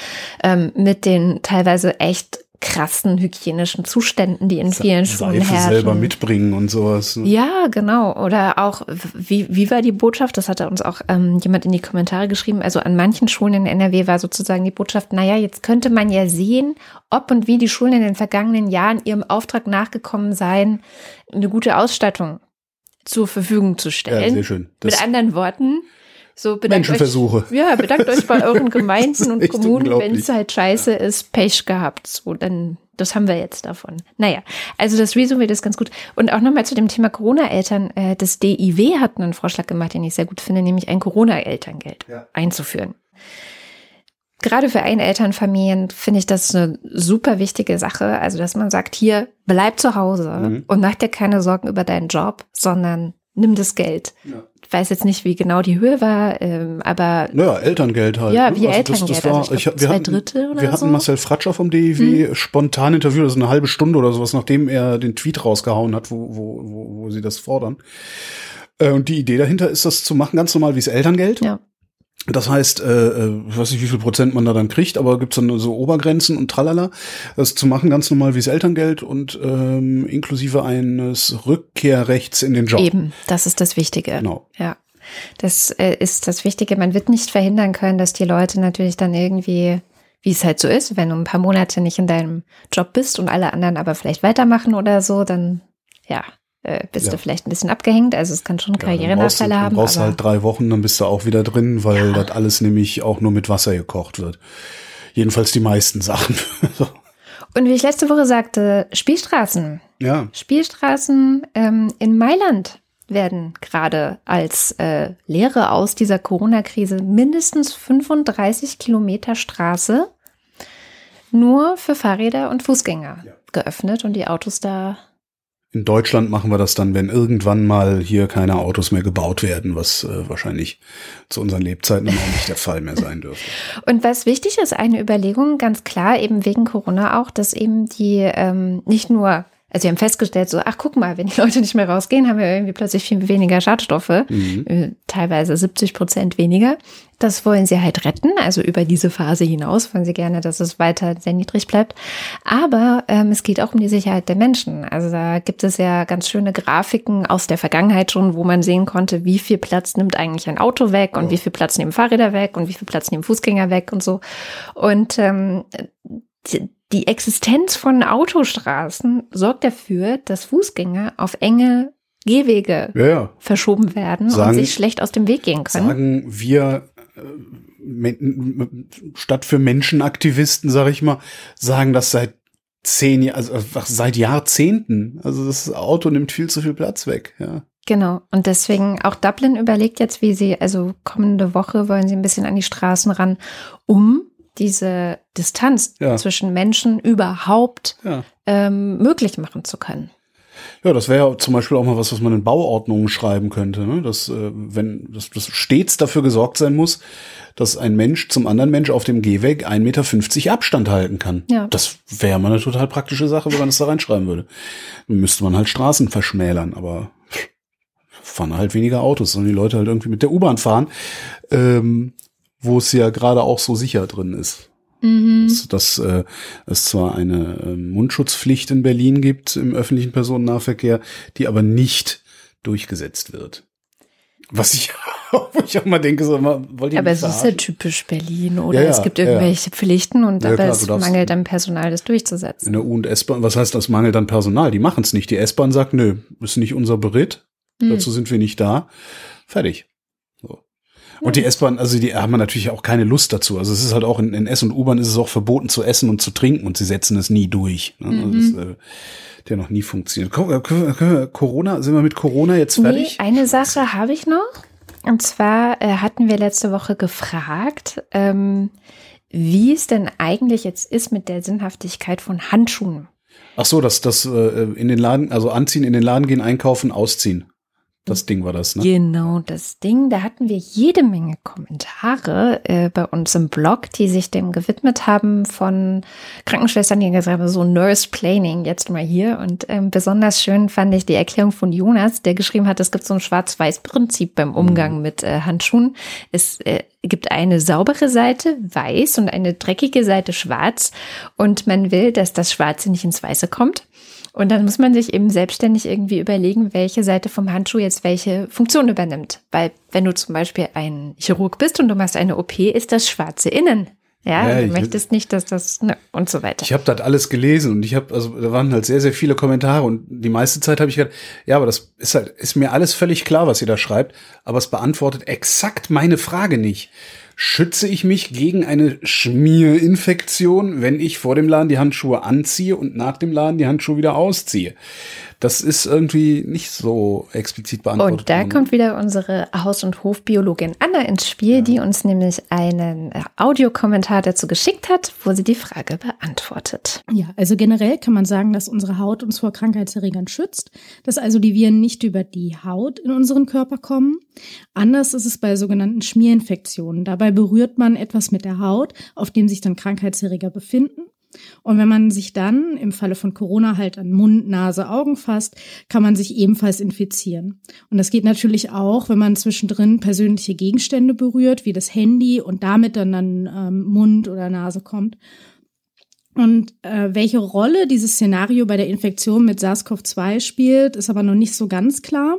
ähm, mit den teilweise echt krassen hygienischen Zuständen, die in vielen Schulen Seife herrschen. selber mitbringen und sowas. Ne? Ja, genau. Oder auch, wie, wie war die Botschaft? Das hatte uns auch ähm, jemand in die Kommentare geschrieben. Also an manchen Schulen in NRW war sozusagen die Botschaft, naja, jetzt könnte man ja sehen, ob und wie die Schulen in den vergangenen Jahren ihrem Auftrag nachgekommen seien, eine gute Ausstattung zur Verfügung zu stellen. Ja, sehr schön. Das Mit anderen Worten, so bedankt Menschenversuche. Euch, ja, bedankt euch bei euren <laughs> Gemeinden und Kommunen, wenn es halt scheiße ja. ist, Pech gehabt. So, dann, das haben wir jetzt davon. Naja, also das wird das ganz gut. Und auch nochmal zu dem Thema Corona-Eltern. Äh, das DIW hat einen Vorschlag gemacht, den ich sehr gut finde, nämlich ein Corona-Elterngeld ja. einzuführen. Gerade für Einelternfamilien finde ich das eine super wichtige Sache. Also, dass man sagt, hier, bleib zu Hause mhm. und mach dir keine Sorgen über deinen Job, sondern nimm das Geld. Ja. Ich weiß jetzt nicht, wie genau die Höhe war, ähm, aber. Naja, Elterngeld halt. Ja, ne? wie also Elterngeld. Das, das war, also ich glaub, ich, wir hatten, Drittel oder Wir hatten Marcel Fratscher vom DIW hm. spontan interviewt, also eine halbe Stunde oder sowas, nachdem er den Tweet rausgehauen hat, wo, wo, wo, wo sie das fordern. Äh, und die Idee dahinter ist, das zu machen, ganz normal wie das Elterngeld. Ja. Das heißt, äh, äh, ich weiß nicht, wie viel Prozent man da dann kriegt, aber gibt's dann so Obergrenzen und tralala. Das zu machen ganz normal wie das Elterngeld und ähm, inklusive eines Rückkehrrechts in den Job. Eben, das ist das Wichtige. Genau. Ja. Das äh, ist das Wichtige. Man wird nicht verhindern können, dass die Leute natürlich dann irgendwie, wie es halt so ist, wenn du ein paar Monate nicht in deinem Job bist und alle anderen aber vielleicht weitermachen oder so, dann ja, äh, bist ja. du vielleicht ein bisschen abgehängt. Also es kann schon Karrierenachteile ja, haben. Du brauchst halt drei Wochen, dann bist du auch wieder drin, weil ja. das alles nämlich auch nur mit Wasser gekocht wird. Jedenfalls die meisten <laughs> Sachen. Und wie ich letzte Woche sagte, Spielstraßen. Ja. Spielstraßen ähm, in Mailand werden gerade als äh, Lehre aus dieser Corona-Krise mindestens 35 Kilometer Straße nur für Fahrräder und Fußgänger ja. geöffnet und die Autos da in Deutschland machen wir das dann, wenn irgendwann mal hier keine Autos mehr gebaut werden, was äh, wahrscheinlich zu unseren Lebzeiten auch nicht der Fall mehr sein dürfte. <laughs> Und was wichtig ist, eine Überlegung, ganz klar, eben wegen Corona auch, dass eben die ähm, nicht nur also wir haben festgestellt, so, ach guck mal, wenn die Leute nicht mehr rausgehen, haben wir irgendwie plötzlich viel weniger Schadstoffe, mhm. Äh, teilweise 70 Prozent weniger. Das wollen sie halt retten, also über diese Phase hinaus wollen sie gerne, dass es weiter sehr niedrig bleibt. Aber ähm, es geht auch um die Sicherheit der Menschen. Also da gibt es ja ganz schöne Grafiken aus der Vergangenheit schon, wo man sehen konnte, wie viel Platz nimmt eigentlich ein Auto weg und oh. wie viel Platz nehmen Fahrräder weg und wie viel Platz nehmen Fußgänger weg und so. Und ähm, die Existenz von Autostraßen sorgt dafür, dass Fußgänger auf enge Gehwege Ja, ja. verschoben werden Sagen- und sich schlecht aus dem Weg gehen können. Sagen wir, äh, statt für Menschenaktivisten, sag ich mal, sagen das seit zehn Jahren, also einfach seit Jahrzehnten. Also das Auto nimmt viel zu viel Platz weg, ja. Genau. Und deswegen auch Dublin überlegt jetzt, wie sie, also kommende Woche wollen sie ein bisschen an die Straßen ran, um diese Distanz Ja. zwischen Menschen überhaupt Ja. ähm, möglich machen zu können. Ja, das wäre ja zum Beispiel auch mal was, was man in Bauordnungen schreiben könnte, ne? dass äh, wenn dass, dass stets dafür gesorgt sein muss, dass ein Mensch zum anderen Mensch auf dem Gehweg 1,50 Meter Abstand halten kann. Ja. Das wäre mal eine total praktische Sache, wenn man das da reinschreiben würde. Dann müsste man halt Straßen verschmälern, aber fahren halt weniger Autos, sondern die Leute halt irgendwie mit der U-Bahn fahren, ähm, wo es ja gerade auch so sicher drin ist. Dass, dass äh, es zwar eine äh, Mundschutzpflicht in Berlin gibt im öffentlichen Personennahverkehr, die aber nicht durchgesetzt wird. Was ich, <laughs> wo ich auch mal denke, so, mal, wollt ihr Aber es ist ja typisch Berlin oder Ja, ja, es gibt ja, ja. irgendwelche Pflichten und Ja, aber klar, es mangelt am Personal, das durchzusetzen. In der U- und S-Bahn, was heißt das Mangel dann Personal? Die machen es nicht. Die S-Bahn sagt, nö, ist nicht unser Beritt, Hm. dazu sind wir nicht da. Fertig. Und die S-Bahn, also die haben natürlich auch keine Lust dazu. Also es ist halt auch in, in S- und U-Bahn ist es auch verboten zu essen und zu trinken und sie setzen es nie durch. Ne? Also Mhm. das, äh, ja noch nie funktioniert. Äh, Corona, sind wir mit Corona jetzt Nee, fertig? eine Sache habe ich noch. Und zwar äh, hatten wir letzte Woche gefragt, ähm, wie es denn eigentlich jetzt ist mit der Sinnhaftigkeit von Handschuhen. Ach so, das, das äh, in den Laden, also anziehen, in den Laden gehen, einkaufen, ausziehen. Das Ding war das, ne? Genau, das Ding, da hatten wir jede Menge Kommentare äh, bei uns im Blog, die sich dem gewidmet haben von Krankenschwestern, die gesagt haben, so Nurse Planning jetzt mal hier. Und ähm, besonders schön fand ich die Erklärung von Jonas, der geschrieben hat, es gibt so ein Schwarz-Weiß-Prinzip beim Umgang mit äh, Handschuhen. Es äh, gibt eine saubere Seite, weiß, und eine dreckige Seite, schwarz. Und man will, dass das Schwarze nicht ins Weiße kommt. Und dann muss man sich eben selbstständig irgendwie überlegen, welche Seite vom Handschuh jetzt welche Funktion übernimmt. Weil wenn du zum Beispiel ein Chirurg bist und du machst eine OP, ist das schwarze innen. Ja, Ja, du möchtest nicht, dass das ne, und so weiter. Ich habe das alles gelesen und ich habe, also da waren halt sehr, sehr viele Kommentare und die meiste Zeit habe ich gedacht, ja, aber das ist halt, ist mir alles völlig klar, was ihr da schreibt, aber es beantwortet exakt meine Frage nicht. Schütze ich mich gegen eine Schmierinfektion, wenn ich vor dem Laden die Handschuhe anziehe und nach dem Laden die Handschuhe wieder ausziehe? Das ist irgendwie nicht so explizit beantwortet. Und da worden. kommt wieder unsere Haus- und Hofbiologin Anna ins Spiel, die uns nämlich einen äh, Audiokommentar dazu geschickt hat, wo sie die Frage beantwortet. Ja, also generell kann man sagen, dass unsere Haut uns vor Krankheitserregern schützt, dass also die Viren nicht über die Haut in unseren Körper kommen. Anders ist es bei sogenannten Schmierinfektionen. Dabei berührt man etwas mit der Haut, auf dem sich dann Krankheitserreger befinden. Und wenn man sich dann im Falle von Corona halt an Mund, Nase, Augen fasst, kann man sich ebenfalls infizieren. Und das geht natürlich auch, wenn man zwischendrin persönliche Gegenstände berührt, wie das Handy und damit dann an ähm, Mund oder Nase kommt. Und äh, welche Rolle dieses Szenario bei der Infektion mit SARS-CoV-2 spielt, ist aber noch nicht so ganz klar.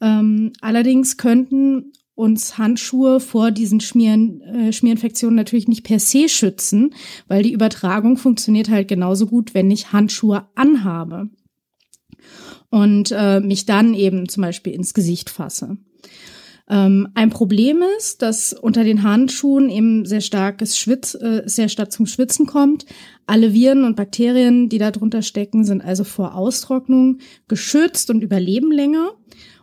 Ähm, allerdings könnten uns Handschuhe vor diesen Schmieren, äh, Schmierinfektionen natürlich nicht per se schützen, weil die Übertragung funktioniert halt genauso gut, wenn ich Handschuhe anhabe und äh, mich dann eben zum Beispiel ins Gesicht fasse. Ähm, ein Problem ist, dass unter den Handschuhen eben sehr starkes Schwitz, äh, sehr stark zum Schwitzen kommt. Alle Viren und Bakterien, die da drunter stecken, sind also vor Austrocknung geschützt und überleben länger.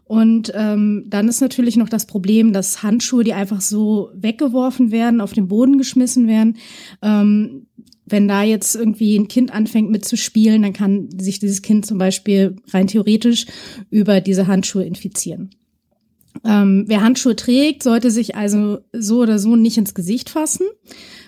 Und ähm, dann ist natürlich noch das Problem, dass Handschuhe, die einfach so weggeworfen werden, auf den Boden geschmissen werden, ähm, wenn da jetzt irgendwie ein Kind anfängt mitzuspielen, dann kann sich dieses Kind zum Beispiel rein theoretisch über diese Handschuhe infizieren. Ähm, wer Handschuhe trägt, sollte sich also so oder so nicht ins Gesicht fassen.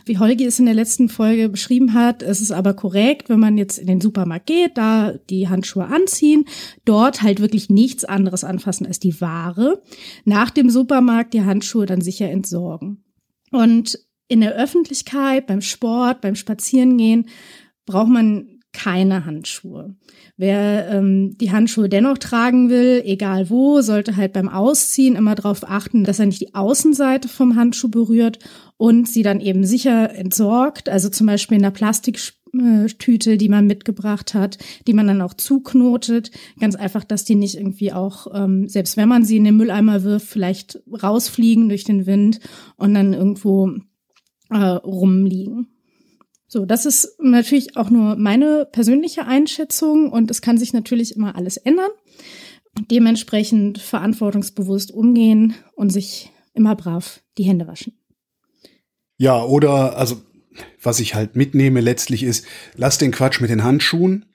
Wie Holgi es in der letzten Folge beschrieben hat, ist es aber korrekt, wenn man jetzt in den Supermarkt geht, da die Handschuhe anziehen, dort halt wirklich nichts anderes anfassen als die Ware. Nach dem Supermarkt die Handschuhe dann sicher entsorgen. Und in der Öffentlichkeit, beim Sport, beim Spazierengehen braucht man keine Handschuhe. Wer ähm, die Handschuhe dennoch tragen will, egal wo, sollte halt beim Ausziehen immer darauf achten, dass er nicht die Außenseite vom Handschuh berührt und sie dann eben sicher entsorgt, also zum Beispiel in der Plastik Tüte, die man mitgebracht hat, die man dann auch zuknotet. Ganz einfach, dass die nicht irgendwie auch, ähm, selbst wenn man sie in den Mülleimer wirft, vielleicht rausfliegen durch den Wind und dann irgendwo äh, rumliegen. So, das ist natürlich auch nur meine persönliche Einschätzung und es kann sich natürlich immer alles ändern. Dementsprechend verantwortungsbewusst umgehen und sich immer brav die Hände waschen. Ja, oder, also, was ich halt mitnehme letztlich ist, lass den Quatsch mit den Handschuhen.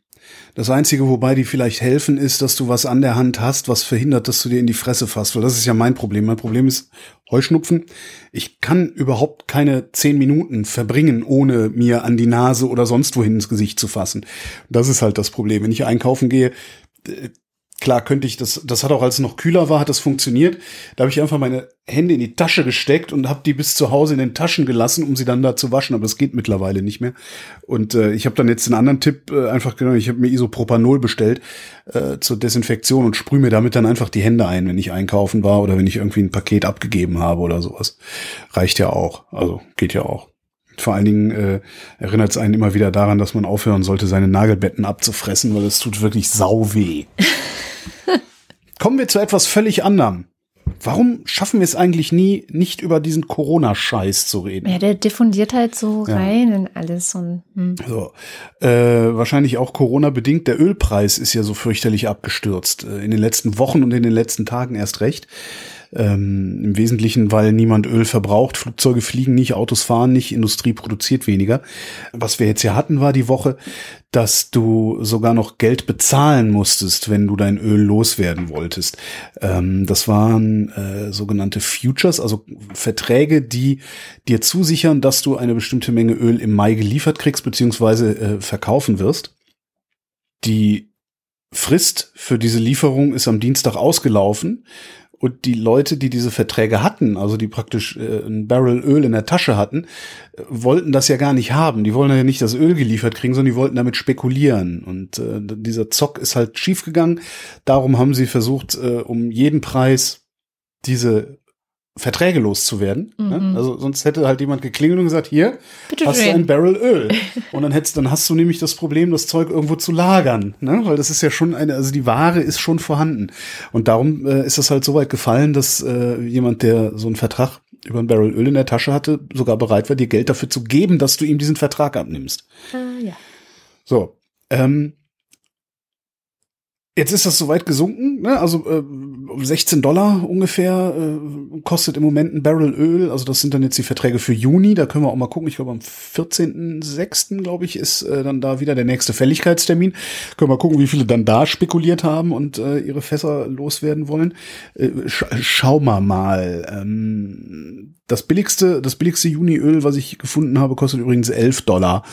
Das Einzige, wobei die vielleicht helfen, ist, dass du was an der Hand hast, was verhindert, dass du dir in die Fresse fasst. Weil das ist ja mein Problem. Mein Problem ist Heuschnupfen. Ich kann überhaupt keine zehn Minuten verbringen, ohne mir an die Nase oder sonst wohin ins Gesicht zu fassen. Das ist halt das Problem. Wenn ich einkaufen gehe, klar könnte ich das, das hat auch als es noch kühler war, hat das funktioniert. Da habe ich einfach meine Hände in die Tasche gesteckt und habe die bis zu Hause in den Taschen gelassen, um sie dann da zu waschen. Aber das geht mittlerweile nicht mehr. Und äh, ich habe dann jetzt einen anderen Tipp äh, einfach genommen. Ich habe mir Isopropanol bestellt äh, zur Desinfektion und sprühe mir damit dann einfach die Hände ein, wenn ich einkaufen war oder wenn ich irgendwie ein Paket abgegeben habe oder sowas. Reicht ja auch. Also geht ja auch. Vor allen Dingen äh, erinnert es einen immer wieder daran, dass man aufhören sollte, seine Nagelbetten abzufressen, weil es tut wirklich sau weh. <laughs> Kommen wir zu etwas völlig anderem. Warum schaffen wir es eigentlich nie, nicht über diesen Corona-Scheiß zu reden? Ja, der diffundiert halt so ja. rein in alles. Und, hm. so, äh, wahrscheinlich auch Corona-bedingt. Der Ölpreis ist ja so fürchterlich abgestürzt. Äh, in den letzten Wochen und in den letzten Tagen erst recht. Ähm, Im Wesentlichen, weil niemand Öl verbraucht. Flugzeuge fliegen nicht, Autos fahren nicht, Industrie produziert weniger. Was wir jetzt ja hatten, war die Woche, dass du sogar noch Geld bezahlen musstest, wenn du dein Öl loswerden wolltest. Ähm, das waren äh, sogenannte Futures, also Verträge, die dir zusichern, dass du eine bestimmte Menge Öl im Mai geliefert kriegst, beziehungsweise äh, verkaufen wirst. Die Frist für diese Lieferung ist am Dienstag ausgelaufen. Und die Leute, die diese Verträge hatten, also die praktisch äh, ein Barrel Öl in der Tasche hatten, äh, wollten das ja gar nicht haben. Die wollen ja nicht das Öl geliefert kriegen, sondern die wollten damit spekulieren. Und äh, dieser Zock ist halt schiefgegangen. Darum haben sie versucht, äh, um jeden Preis diese Verträge loszuwerden. Ne? Mhm. Ne? Also sonst hätte halt jemand geklingelt und gesagt, hier Bitte hast schön. du ein Barrel Öl. <laughs> und dann hättest, dann hast du nämlich das Problem, das Zeug irgendwo zu lagern, ne? Weil das ist ja schon eine, also die Ware ist schon vorhanden. Und darum äh, ist es halt so weit gefallen, dass äh, jemand, der so einen Vertrag über ein Barrel Öl in der Tasche hatte, sogar bereit war, dir Geld dafür zu geben, dass du ihm diesen Vertrag abnimmst. Äh, ja. So. Ähm, Jetzt ist das soweit gesunken, ne? also äh, 16 Dollar ungefähr äh, kostet im Moment ein Barrel Öl. Also das sind dann jetzt die Verträge für Juni. Da können wir auch mal gucken. Ich glaube am 14.06. glaube ich ist äh, dann da wieder der nächste Fälligkeitstermin. Können wir gucken, wie viele dann da spekuliert haben und äh, ihre Fässer loswerden wollen. Äh, sch schau mal mal. Ähm, das billigste, das billigste Juniöl, was ich gefunden habe, kostet übrigens 11 Dollar.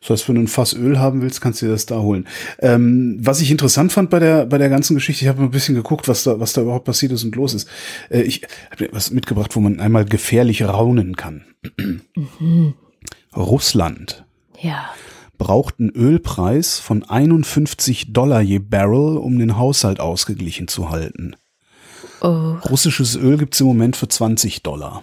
Das heißt, wenn du ein Fass Öl haben willst, kannst du dir das da holen. Ähm, was ich interessant fand bei der, bei der ganzen Geschichte, ich habe ein bisschen geguckt, was da, was da überhaupt passiert ist und los ist. Äh, ich habe was mitgebracht, wo man einmal gefährlich raunen kann. Mhm. Russland. Ja braucht einen Ölpreis von 51 Dollar je Barrel, um den Haushalt ausgeglichen zu halten. Oh. Russisches Öl gibt's im Moment für 20 Dollar.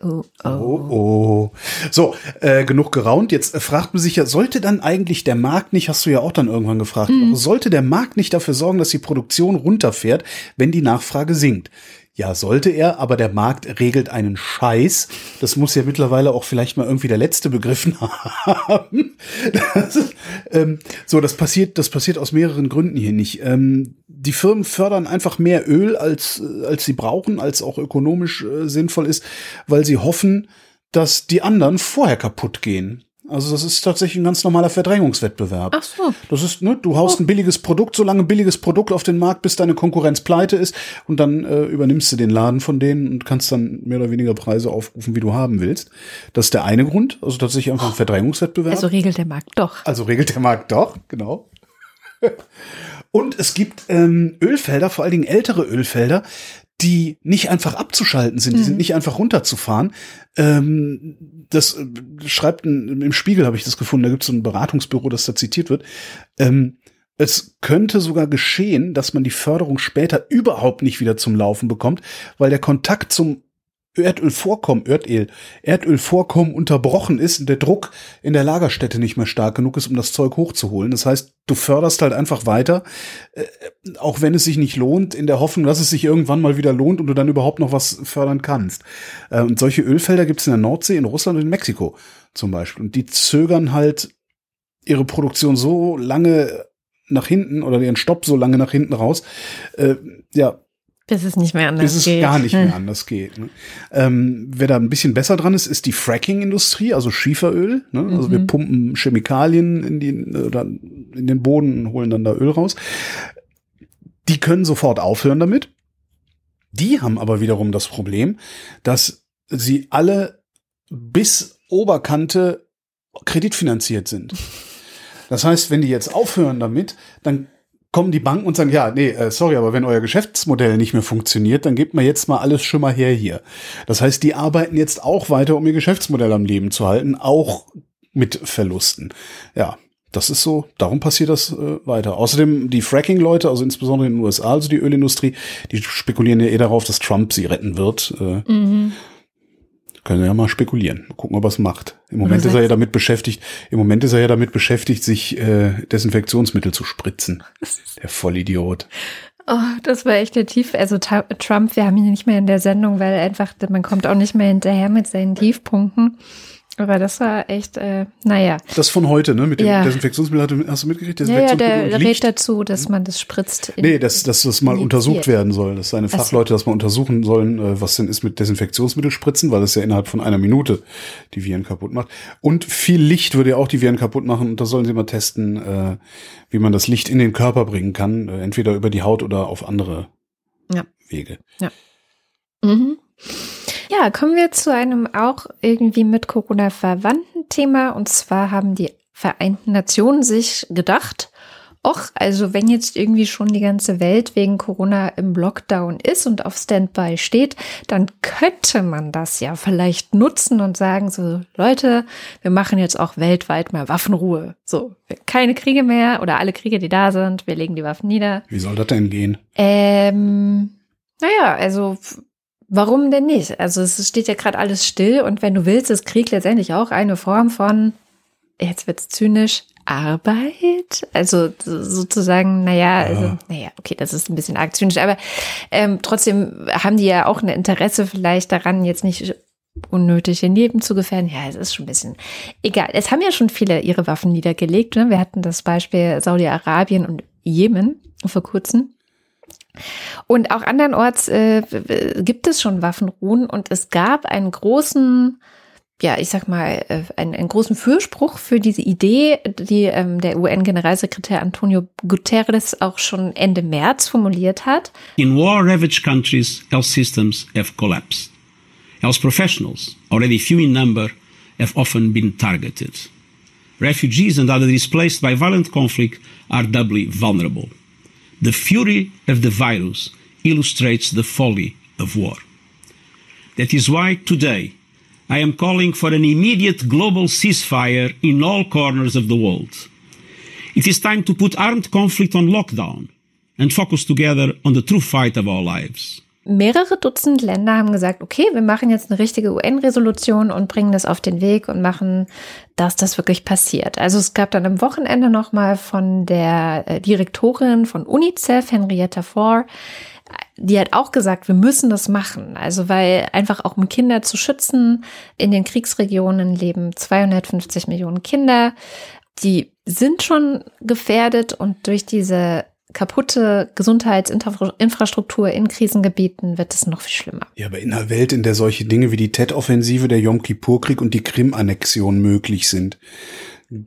Oh, oh. oh, oh. So, äh, genug geraunt. Jetzt fragt man sich ja, sollte dann eigentlich der Markt nicht, hast du ja auch dann irgendwann gefragt, mhm. sollte der Markt nicht dafür sorgen, dass die Produktion runterfährt, wenn die Nachfrage sinkt? Ja, sollte er, aber der Markt regelt einen Scheiß. Das muss ja mittlerweile auch vielleicht mal irgendwie der Letzte begriffen <laughs> haben. Das, ähm, so, das passiert, das passiert aus mehreren Gründen hier nicht. Ähm, die Firmen fördern einfach mehr Öl, als, als sie brauchen, als auch ökonomisch äh, sinnvoll ist, weil sie hoffen, dass die anderen vorher kaputt gehen. Also das ist tatsächlich ein ganz normaler Verdrängungswettbewerb. Ach so. Das ist, ne, du haust oh. ein billiges Produkt, so lange ein billiges Produkt auf den Markt, bis deine Konkurrenz pleite ist und dann äh, übernimmst du den Laden von denen und kannst dann mehr oder weniger Preise aufrufen, wie du haben willst. Das ist der eine Grund, also tatsächlich einfach ein Verdrängungswettbewerb. Also regelt der Markt doch. Also regelt der Markt doch, genau. <laughs> und es gibt ähm, Ölfelder, vor allen Dingen ältere Ölfelder, die nicht einfach abzuschalten sind, die sind mhm. nicht einfach runterzufahren. Ähm, das äh, schreibt ein, im Spiegel habe ich das gefunden, da gibt es so ein Beratungsbüro, das da zitiert wird. Ähm, es könnte sogar geschehen, dass man die Förderung später überhaupt nicht wieder zum Laufen bekommt, weil der Kontakt zum Erdölvorkommen, Erdöl, Erdölvorkommen unterbrochen ist und der Druck in der Lagerstätte nicht mehr stark genug ist, um das Zeug hochzuholen. Das heißt, du förderst halt einfach weiter, äh, auch wenn es sich nicht lohnt, in der Hoffnung, dass es sich irgendwann mal wieder lohnt und du dann überhaupt noch was fördern kannst. Äh, und solche Ölfelder gibt es in der Nordsee, in Russland und in Mexiko zum Beispiel. Und die zögern halt ihre Produktion so lange nach hinten oder ihren Stopp so lange nach hinten raus, äh, ja, bis es nicht mehr anders bis es geht. gar nicht mehr <laughs> anders geht. Ne? Ähm, wer da ein bisschen besser dran ist, ist die Fracking-Industrie, also Schieferöl. Ne? Also wir Mhm. pumpen Chemikalien in, die, oder in den Boden und holen dann da Öl raus. Die können sofort aufhören damit. Die haben aber wiederum das Problem, dass sie alle bis Oberkante kreditfinanziert sind. Das heißt, wenn die jetzt aufhören damit, dann kommen die Banken und sagen, ja, nee, äh, sorry, aber wenn euer Geschäftsmodell nicht mehr funktioniert, dann gebt mir jetzt mal alles schon mal her hier. Das heißt, die arbeiten jetzt auch weiter, um ihr Geschäftsmodell am Leben zu halten, auch mit Verlusten. Ja, das ist so, darum passiert das äh, weiter. Außerdem die Fracking-Leute, also insbesondere in den USA, also die Ölindustrie, die spekulieren ja eh darauf, dass Trump sie retten wird. Äh, Mhm. Können wir ja mal spekulieren. Mal gucken, ob er es macht. Im Moment ist er ja damit beschäftigt, im Moment ist er ja damit beschäftigt, sich äh, Desinfektionsmittel zu spritzen. Der Vollidiot. Oh, das war echt der Tief. Also Trump, wir haben ihn nicht mehr in der Sendung, weil einfach, man kommt auch nicht mehr hinterher mit seinen Tiefpunkten. Aber das war echt, äh, naja. Das von heute, ne? Mit dem Ja. Desinfektionsmittel hast du, mitgekriegt? Ja, ja, der rät dazu, dass man das spritzt. Nee, dass, dass das mal untersucht werden soll, dass seine. Fachleute das mal untersuchen sollen, äh, was denn ist mit Desinfektionsmittel spritzen, weil das ja innerhalb von einer Minute die Viren kaputt macht. Und viel Licht würde ja auch die Viren kaputt machen und da sollen sie mal testen, äh, wie man das Licht in den Körper bringen kann, äh, entweder über die Haut oder auf andere Ja. Wege. Mhm. Ja, kommen wir zu einem auch irgendwie mit Corona verwandten Thema. Und zwar haben die Vereinten Nationen sich gedacht, och, also wenn jetzt irgendwie schon die ganze Welt wegen Corona im Lockdown ist und auf Standby steht, dann könnte man das ja vielleicht nutzen und sagen so, Leute, wir machen jetzt auch weltweit mal Waffenruhe. So, keine Kriege mehr oder alle Kriege, die da sind, wir legen die Waffen nieder. Wie soll das denn gehen? Ähm, naja, also warum denn nicht? Also es steht ja gerade alles still und wenn du willst, ist Krieg letztendlich auch eine Form von, jetzt wird's zynisch, Arbeit. Also so- sozusagen, naja, also, naja, okay, das ist ein bisschen arg zynisch, aber ähm, trotzdem haben die ja auch ein Interesse vielleicht daran, jetzt nicht unnötig ihr Leben zu gefährden. Ja, es ist schon ein bisschen egal. Es haben ja schon viele ihre Waffen niedergelegt. Ne? Wir hatten das Beispiel Saudi-Arabien und Jemen vor kurzem. Und auch andernorts äh, gibt es schon Waffenruhen und es gab einen großen, ja, ich sag mal, äh, einen, einen großen Fürspruch für diese Idee, die ähm, der UN-Generalsekretär Antonio Guterres auch schon Ende März formuliert hat. In war-ravaged countries, health systems have collapsed. Health professionals, already few in number, have often been targeted. Refugees and other displaced by violent conflict are doubly vulnerable. The fury of the virus illustrates the folly of war. That is why today I am calling for an immediate global ceasefire in all corners of the world. It is time to put armed conflict on lockdown and focus together on the true fight of our lives. Mehrere Dutzend Länder haben gesagt, okay, wir machen jetzt eine richtige UN-Resolution und bringen das auf den Weg und machen, dass das wirklich passiert. Also es gab dann am Wochenende nochmal von der äh, Direktorin von UNICEF, Henrietta Fore, die hat auch gesagt, wir müssen das machen. Also weil einfach auch um Kinder zu schützen. In den Kriegsregionen leben 250 Millionen Kinder. Die sind schon gefährdet und durch diese kaputte Gesundheitsinfrastruktur in Krisengebieten wird es noch viel schlimmer. Ja, aber in einer Welt, in der solche Dinge wie die Tet-Offensive, der Yom Kippur-Krieg und die Krim-Annexion möglich sind,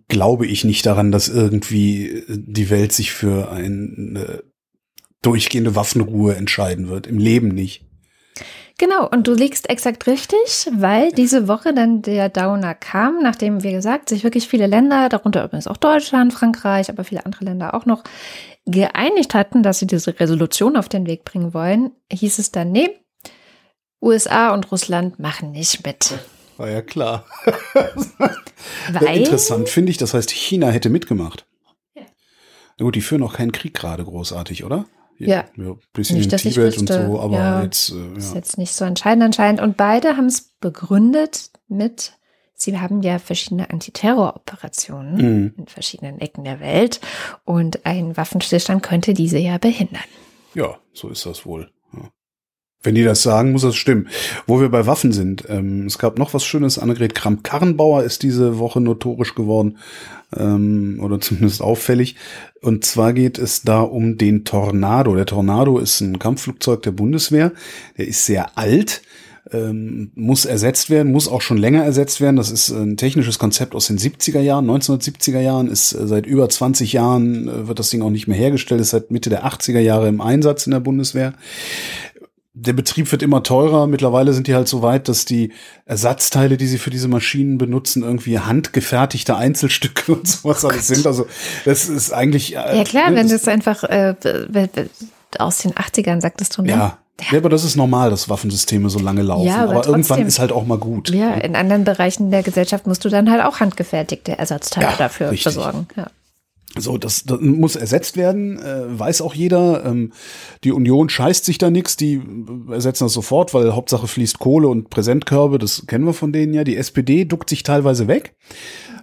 glaube ich nicht daran, dass irgendwie die Welt sich für eine durchgehende Waffenruhe entscheiden wird. Im Leben nicht. Genau, und du liegst exakt richtig, weil diese Woche dann der Downer kam, nachdem, wie gesagt, sich wirklich viele Länder, darunter übrigens auch Deutschland, Frankreich, aber viele andere Länder auch noch, geeinigt hatten, dass sie diese Resolution auf den Weg bringen wollen, hieß es dann, nee, USA und Russland machen nicht mit. War ja klar. <laughs> Weil, Interessant finde ich, das heißt, China hätte mitgemacht. Na gut, die führen auch keinen Krieg gerade großartig, oder? Ja. ja bisschen Nicht, in Tibet und so, aber Ja. jetzt, äh, Ist ja. jetzt nicht so entscheidend anscheinend. Und beide haben es begründet mit, sie haben ja verschiedene Antiterroroperationen Mhm. in verschiedenen Ecken der Welt und ein Waffenstillstand könnte diese ja behindern. Ja, so ist das wohl. Ja. Wenn die das sagen, muss das stimmen. Wo wir bei Waffen sind, ähm, es gab noch was Schönes. Annegret Kramp-Karrenbauer ist diese Woche notorisch geworden, ähm, oder zumindest auffällig. Und zwar geht es da um den Tornado. Der Tornado ist ein Kampfflugzeug der Bundeswehr. Der ist sehr alt. Ähm, muss ersetzt werden, muss auch schon länger ersetzt werden. Das ist ein technisches Konzept aus den 70er Jahren, 1970er Jahren, ist äh, seit über 20 Jahren, äh, wird das Ding auch nicht mehr hergestellt, ist seit Mitte der 80er Jahre im Einsatz in der Bundeswehr. Der Betrieb wird immer teurer. Mittlerweile sind die halt so weit, dass die Ersatzteile, die sie für diese Maschinen benutzen, irgendwie handgefertigte Einzelstücke und sowas alles sind. Also das ist eigentlich. äh, Ja klar, ne, wenn das- einfach äh, aus den 80ern sagtest du, ne? ja. Ja, aber das ist normal, dass Waffensysteme so lange laufen. Ja, aber aber irgendwann ist halt auch mal gut. Ja, in anderen Bereichen der Gesellschaft musst du dann halt auch handgefertigte Ersatzteile Ja, dafür richtig. besorgen. Ja. So, das, das muss ersetzt werden, äh, weiß auch jeder. Ähm, die Union scheißt sich da nix, die ersetzen das sofort, weil Hauptsache fließt Kohle und Präsentkörbe, das kennen wir von denen ja. Die SPD duckt sich teilweise weg,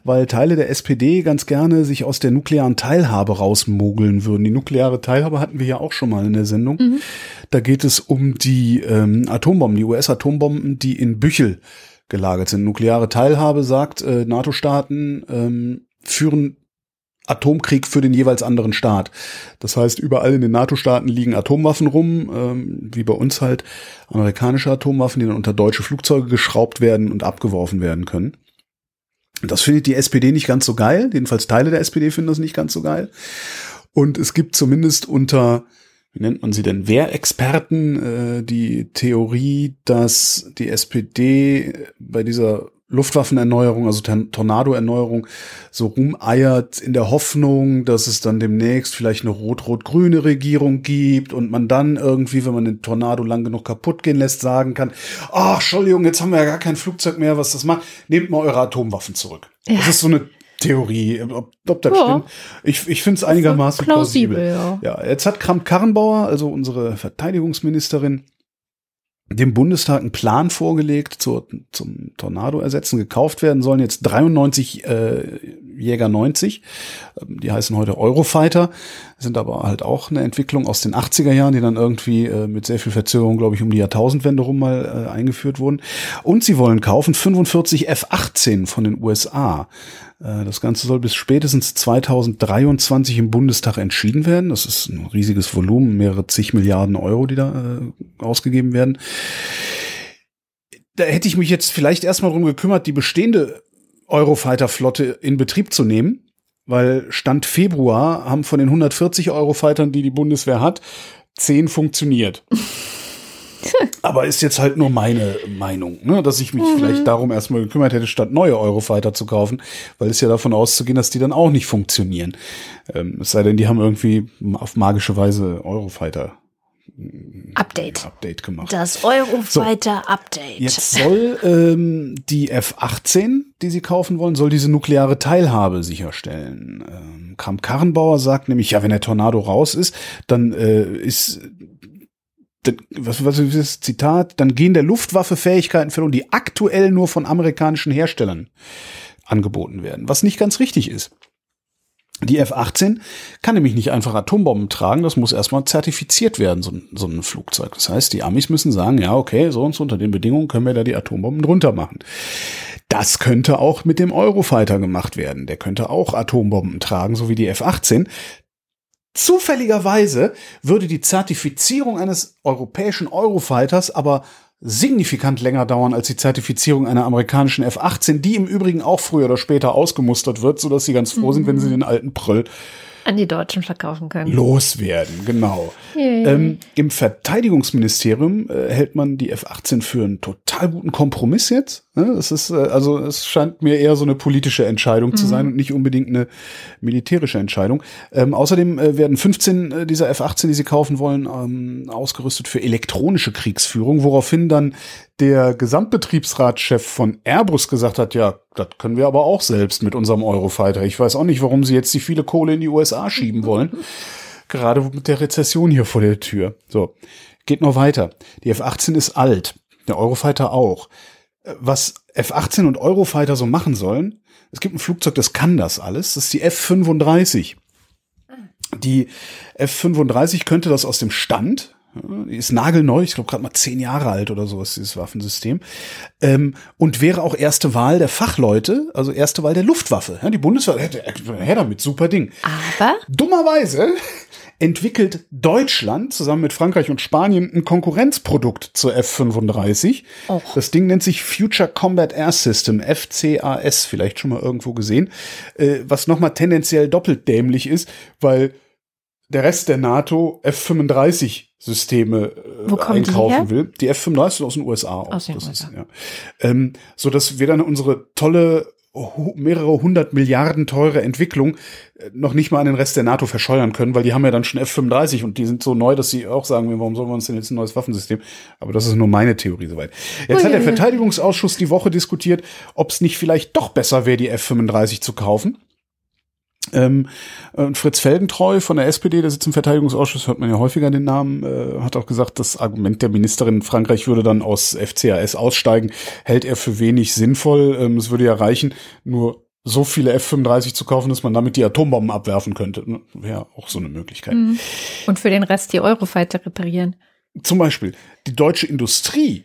weil Teile der SPD ganz gerne sich aus der nuklearen Teilhabe rausmogeln würden. Die nukleare Teilhabe hatten wir ja auch schon mal in der Sendung. Da geht es um die ähm, Atombomben, die US-Atombomben, die in Büchel gelagert sind. Nukleare Teilhabe sagt, äh, NATO-Staaten ähm, führen Atomkrieg für den jeweils anderen Staat. Das heißt, überall in den NATO-Staaten liegen Atomwaffen rum, ähm, wie bei uns halt amerikanische Atomwaffen, die dann unter deutsche Flugzeuge geschraubt werden und abgeworfen werden können. Das findet die SPD nicht ganz so geil. Jedenfalls Teile der SPD finden das nicht ganz so geil. Und es gibt zumindest unter, wie nennt man sie denn, Wehrexperten äh, die Theorie, dass die SPD bei dieser Luftwaffenerneuerung, also Tor- Tornado-Erneuerung, so rumeiert in der Hoffnung, dass es dann demnächst vielleicht eine rot-rot-grüne Regierung gibt und man dann irgendwie, wenn man den Tornado lang genug kaputt gehen lässt, sagen kann, ach, Entschuldigung, jetzt haben wir ja gar kein Flugzeug mehr, was das macht. Nehmt mal eure Atomwaffen zurück. Das ist so eine Theorie, ob, ob das Ja. stimmt. Ich, ich finde es einigermaßen plausibel. plausibel, ja. Ja, jetzt hat Kramp-Karrenbauer, also unsere Verteidigungsministerin, dem Bundestag einen Plan vorgelegt zur, zum Tornado ersetzen. Gekauft werden sollen jetzt 93 äh, Jäger 90. Ähm, Die heißen heute Eurofighter, sind aber halt auch eine Entwicklung aus den 80er Jahren, die dann irgendwie äh, mit sehr viel Verzögerung, glaube ich, um die Jahrtausendwende rum mal äh, eingeführt wurden. Und sie wollen kaufen 45 F-18 von den USA. Äh, Das Ganze soll bis spätestens 2023 im Bundestag entschieden werden. Das ist ein riesiges Volumen, mehrere zig Milliarden Euro, die da ausgegeben werden. Da hätte ich mich jetzt vielleicht erstmal drum gekümmert, die bestehende Eurofighter-Flotte in Betrieb zu nehmen, weil Stand Februar haben von den 140 Eurofightern, die die Bundeswehr hat, 10 funktioniert. <laughs> Aber ist jetzt halt nur meine Meinung, ne? dass ich mich vielleicht darum erstmal gekümmert hätte, statt neue Eurofighter zu kaufen, weil es ja davon auszugehen, dass die dann auch nicht funktionieren. Ähm, es sei denn, die haben irgendwie auf magische Weise Eurofighter Update. Update gemacht. Das Eurofighter-Update. Jetzt soll ähm, die F-18, die sie kaufen wollen, soll diese nukleare Teilhabe sicherstellen. Ähm, Kramp-Karrenbauer sagt nämlich, ja, wenn der Tornado raus ist, dann äh, ist was, was ist das Zitat? Dann gehen der Luftwaffe Fähigkeiten verloren, die aktuell nur von amerikanischen Herstellern angeboten werden, was nicht ganz richtig ist. Die F-18 kann nämlich nicht einfach Atombomben tragen, das muss erstmal zertifiziert werden, so, ein- so ein Flugzeug. Das heißt, die Amis müssen sagen, ja, okay, so und so unter den Bedingungen können wir da die Atombomben drunter machen. Das könnte auch mit dem Eurofighter gemacht werden. Der könnte auch Atombomben tragen, so wie die F-18. Zufälligerweise würde die Zertifizierung eines europäischen Eurofighters aber signifikant länger dauern als die Zertifizierung einer amerikanischen F-18, die im Übrigen auch früher oder später ausgemustert wird, sodass sie ganz froh sind, wenn sie den alten Pröll An die Deutschen verkaufen können. loswerden. Genau. Ähm, Im Verteidigungsministerium äh, hält man die F-18 für einen total guten Kompromiss jetzt. Ne? Es ist, äh, also es scheint mir eher so eine politische Entscheidung zu sein und nicht unbedingt eine militärische Entscheidung. Ähm, außerdem äh, werden 15 äh, dieser F-18, die sie kaufen wollen, ähm, ausgerüstet für elektronische Kriegsführung, woraufhin dann der Gesamtbetriebsratschef von Airbus gesagt hat, ja, das können wir aber auch selbst mit unserem Eurofighter. Ich weiß auch nicht, warum sie jetzt die viele Kohle in die USA schieben wollen. <laughs> Gerade mit der Rezession hier vor der Tür. So, geht noch weiter. Die F-18 ist alt, der Eurofighter auch. Äh, Was F-18 und Eurofighter so machen sollen, es gibt ein Flugzeug, das kann das alles, das ist die F-35. Die F-35 könnte das aus dem Stand, ist nagelneu, ich glaube gerade mal zehn Jahre alt oder so ist dieses Waffensystem. Ähm, und wäre auch erste Wahl der Fachleute, also erste Wahl der Luftwaffe. Ja, die Bundeswehr hätte her damit, super Ding. Aber Dummerweise <laughs> entwickelt Deutschland zusammen mit Frankreich und Spanien ein Konkurrenzprodukt zur F-35. Och. Das Ding nennt sich Future Combat Air System, FCAS, vielleicht schon mal irgendwo gesehen, äh, was nochmal tendenziell doppelt dämlich ist, weil der Rest der NATO F-35-Systeme äh, die einkaufen her? will. Die F-35 sind aus den USA. Auch. Aus den das USA. Ist, ja. ähm, so dass wir dann unsere tolle mehrere hundert Milliarden teure Entwicklung äh, noch nicht mal an den Rest der NATO verscheuern können, weil die haben ja dann schon F-35 und die sind so neu, dass sie auch sagen, warum sollen wir uns denn jetzt ein neues Waffensystem? Aber das ist nur meine Theorie soweit. Jetzt hat der Uiuiui. Verteidigungsausschuss die Woche diskutiert, ob es nicht vielleicht doch besser wäre, die F-35 zu kaufen. Ähm, und Fritz Felgentreu von der SPD, der sitzt im Verteidigungsausschuss, hört man ja häufiger den Namen, äh, hat auch gesagt, das Argument der Ministerin in Frankreich würde dann aus FCAS aussteigen, hält er für wenig sinnvoll. Ähm, es würde ja reichen, nur so viele F-35 zu kaufen, dass man damit die Atombomben abwerfen könnte. Ne? Wäre auch so eine Möglichkeit. und für den Rest die Eurofighter reparieren. Zum Beispiel die deutsche Industrie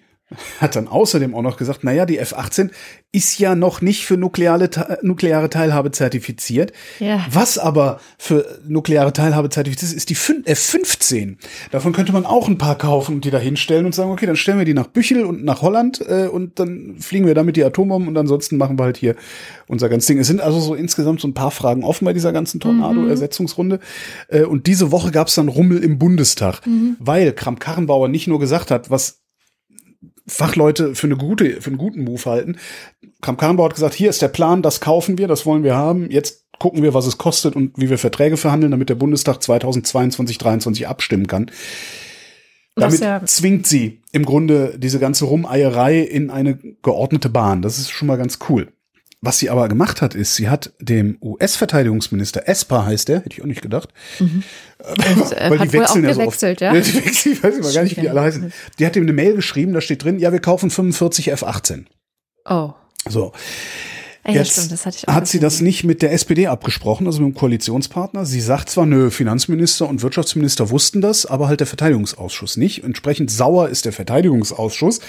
hat dann außerdem auch noch gesagt, naja, die F-18 ist ja noch nicht für nukleare, Te- nukleare Teilhabe zertifiziert. Ja. Was aber für nukleare Teilhabe zertifiziert ist, ist die fün- F-15. Davon könnte man auch ein paar kaufen und die da hinstellen und sagen, okay, dann stellen wir die nach Büchel und nach Holland äh, und dann fliegen wir damit die Atombomben und ansonsten machen wir halt hier unser ganzes Ding. Es sind also so insgesamt so ein paar Fragen offen bei dieser ganzen Tornado-Ersetzungsrunde. Äh, und diese Woche gab es dann Rummel im Bundestag, weil Kramp-Karrenbauer nicht nur gesagt hat, was Fachleute für eine gute, für einen guten Move halten. Kram Karrenbauer hat gesagt, hier ist der Plan, das kaufen wir, das wollen wir haben. Jetzt gucken wir, was es kostet und wie wir Verträge verhandeln, damit der Bundestag 2022, 2023 abstimmen kann. Damit ja- zwingt sie im Grunde diese ganze Rumeierei in eine geordnete Bahn. Das ist schon mal ganz cool. Was sie aber gemacht hat, ist, sie hat dem US-Verteidigungsminister, Esper heißt der, hätte ich auch nicht gedacht, <laughs> äh, hat wohl auch gewechselt, ja? Die wechseln, ich weiß immer gar nicht, wie die alle heißen. Die hat ihm eine Mail geschrieben, da steht drin, ja, wir kaufen 45 F-18. Oh. So. Ja, Jetzt stimmt, das hatte ich auch hat sie das nicht mit der SPD abgesprochen, also mit dem Koalitionspartner. Sie sagt zwar, nö, Finanzminister und Wirtschaftsminister wussten das, aber halt der Verteidigungsausschuss nicht. Entsprechend sauer ist der Verteidigungsausschuss,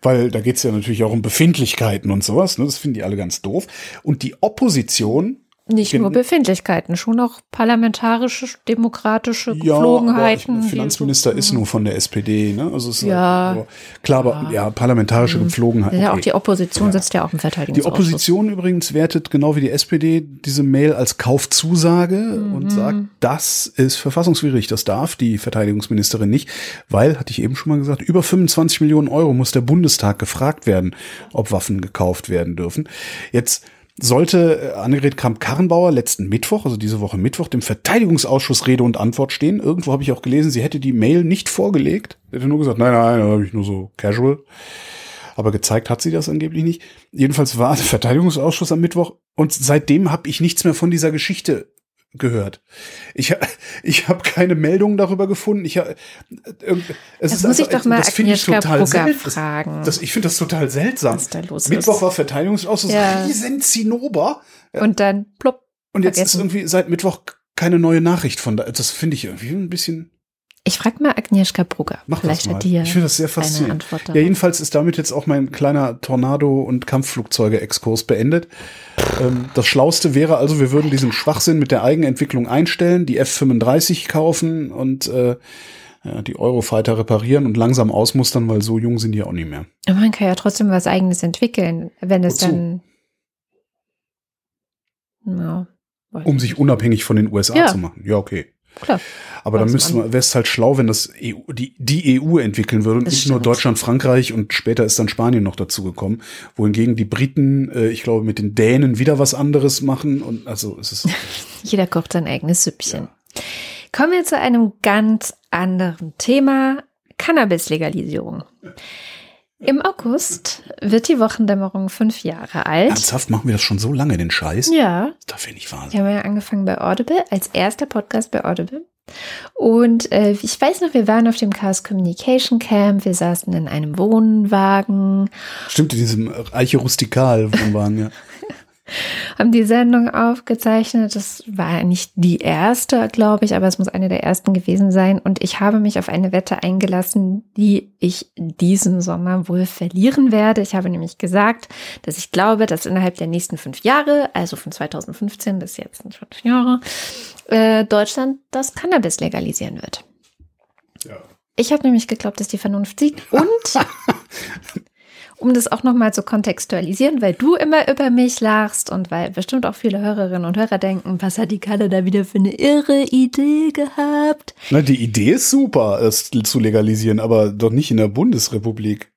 weil da geht's ja natürlich auch um Befindlichkeiten und sowas. Ne? Das finden die alle ganz doof. Und die Opposition Nicht nur Befindlichkeiten, schon auch parlamentarische, demokratische Ja, aber die- Finanzminister ist nur von der SPD, ne? Also es ist Ja. halt so, klar, aber ja, parlamentarische Geflogenheit. Ja, auch okay. die Opposition sitzt ja auch im Die Verteidigungsausschuss. Opposition übrigens wertet genau wie die SPD diese Mail als Kaufzusage und sagt, das ist verfassungswidrig, das darf die Verteidigungsministerin nicht, weil, hatte ich eben schon mal gesagt, über 25 Millionen Euro muss der Bundestag gefragt werden, ob Waffen gekauft werden dürfen. Jetzt sollte äh, Annegret Kramp-Karrenbauer letzten Mittwoch, also diese Woche Mittwoch, dem Verteidigungsausschuss Rede und Antwort stehen. Irgendwo habe ich auch gelesen, sie hätte die Mail nicht vorgelegt. Hätte nur gesagt, nein, nein, da habe ich nur so casual. Aber gezeigt hat sie das angeblich nicht. Jedenfalls war der Verteidigungsausschuss am Mittwoch und seitdem habe ich nichts mehr von dieser Geschichte gehört. Ich, <laughs> ich habe keine Meldungen darüber gefunden. Ich, irgend- es Das muss ich doch mal das finde ich total fragen. Das, ich finde das total seltsam. Was da los ist. Mittwoch war Verteidigungsausschuss, Ja. riesen Zinnober. Und dann plopp. Und jetzt ist vergessen. irgendwie seit Mittwoch keine neue Nachricht von da. Das finde ich irgendwie ein bisschen. Ich frage mal Agnieszka Brugger. Mach Vielleicht das mal. hat die ja ich finde das sehr faszinierend. Ja, jedenfalls ist damit jetzt auch mein kleiner Tornado- und Kampfflugzeuge-Exkurs beendet. Ähm, das Schlauste wäre also, wir würden diesen Schwachsinn mit der Eigenentwicklung einstellen, die F-35 kaufen und äh, die Eurofighter reparieren und langsam ausmustern, weil so jung sind die auch nicht mehr. Aber man kann ja trotzdem was Eigenes entwickeln, wenn es Wozu? dann. Weiß Um ich sich unabhängig von den USA Ja. zu machen. Ja, okay. Klar. Aber dann Was müsste man- wäre es halt schlau, wenn das EU, die, die EU entwickeln würde und Das nicht nur stimmt. Deutschland, Frankreich und später ist dann Spanien noch dazu gekommen. Wohingegen die Briten, äh, ich glaube, mit den Dänen wieder was anderes machen und also es ist, <laughs> Jeder kocht sein eigenes Süppchen. Kommen wir zu einem ganz anderen Thema. Cannabis-Legalisierung. Im August wird die Wochendämmerung fünf Jahre alt. ernsthaft machen wir das schon so lange, den Scheiß? Ja, Da finde ich wir Wahnsinn. haben ja angefangen bei Audible, als erster Podcast bei Audible. Und äh, ich weiß noch, wir waren auf dem Chaos Communication Camp, wir saßen in einem Wohnwagen. Stimmt, in diesem Eiche Rustikal Wohnwagen, ja. <laughs> haben die Sendung aufgezeichnet. Das war nicht die erste, glaube ich, aber es muss eine der ersten gewesen sein. Und ich habe mich auf eine Wette eingelassen, die ich diesen Sommer wohl verlieren werde. Ich habe nämlich gesagt, dass ich glaube, dass innerhalb der nächsten fünf Jahre, also von 2015 bis jetzt fünf Jahre, äh, Deutschland das Cannabis legalisieren wird. Ja. Ich habe nämlich geglaubt, dass die Vernunft siegt und <laughs> um das auch nochmal zu kontextualisieren, weil du immer über mich lachst und weil bestimmt auch viele Hörerinnen und Hörer denken, was hat die Kalle da wieder für eine irre Idee gehabt? Na, die Idee ist super, es zu legalisieren, aber doch nicht in der Bundesrepublik.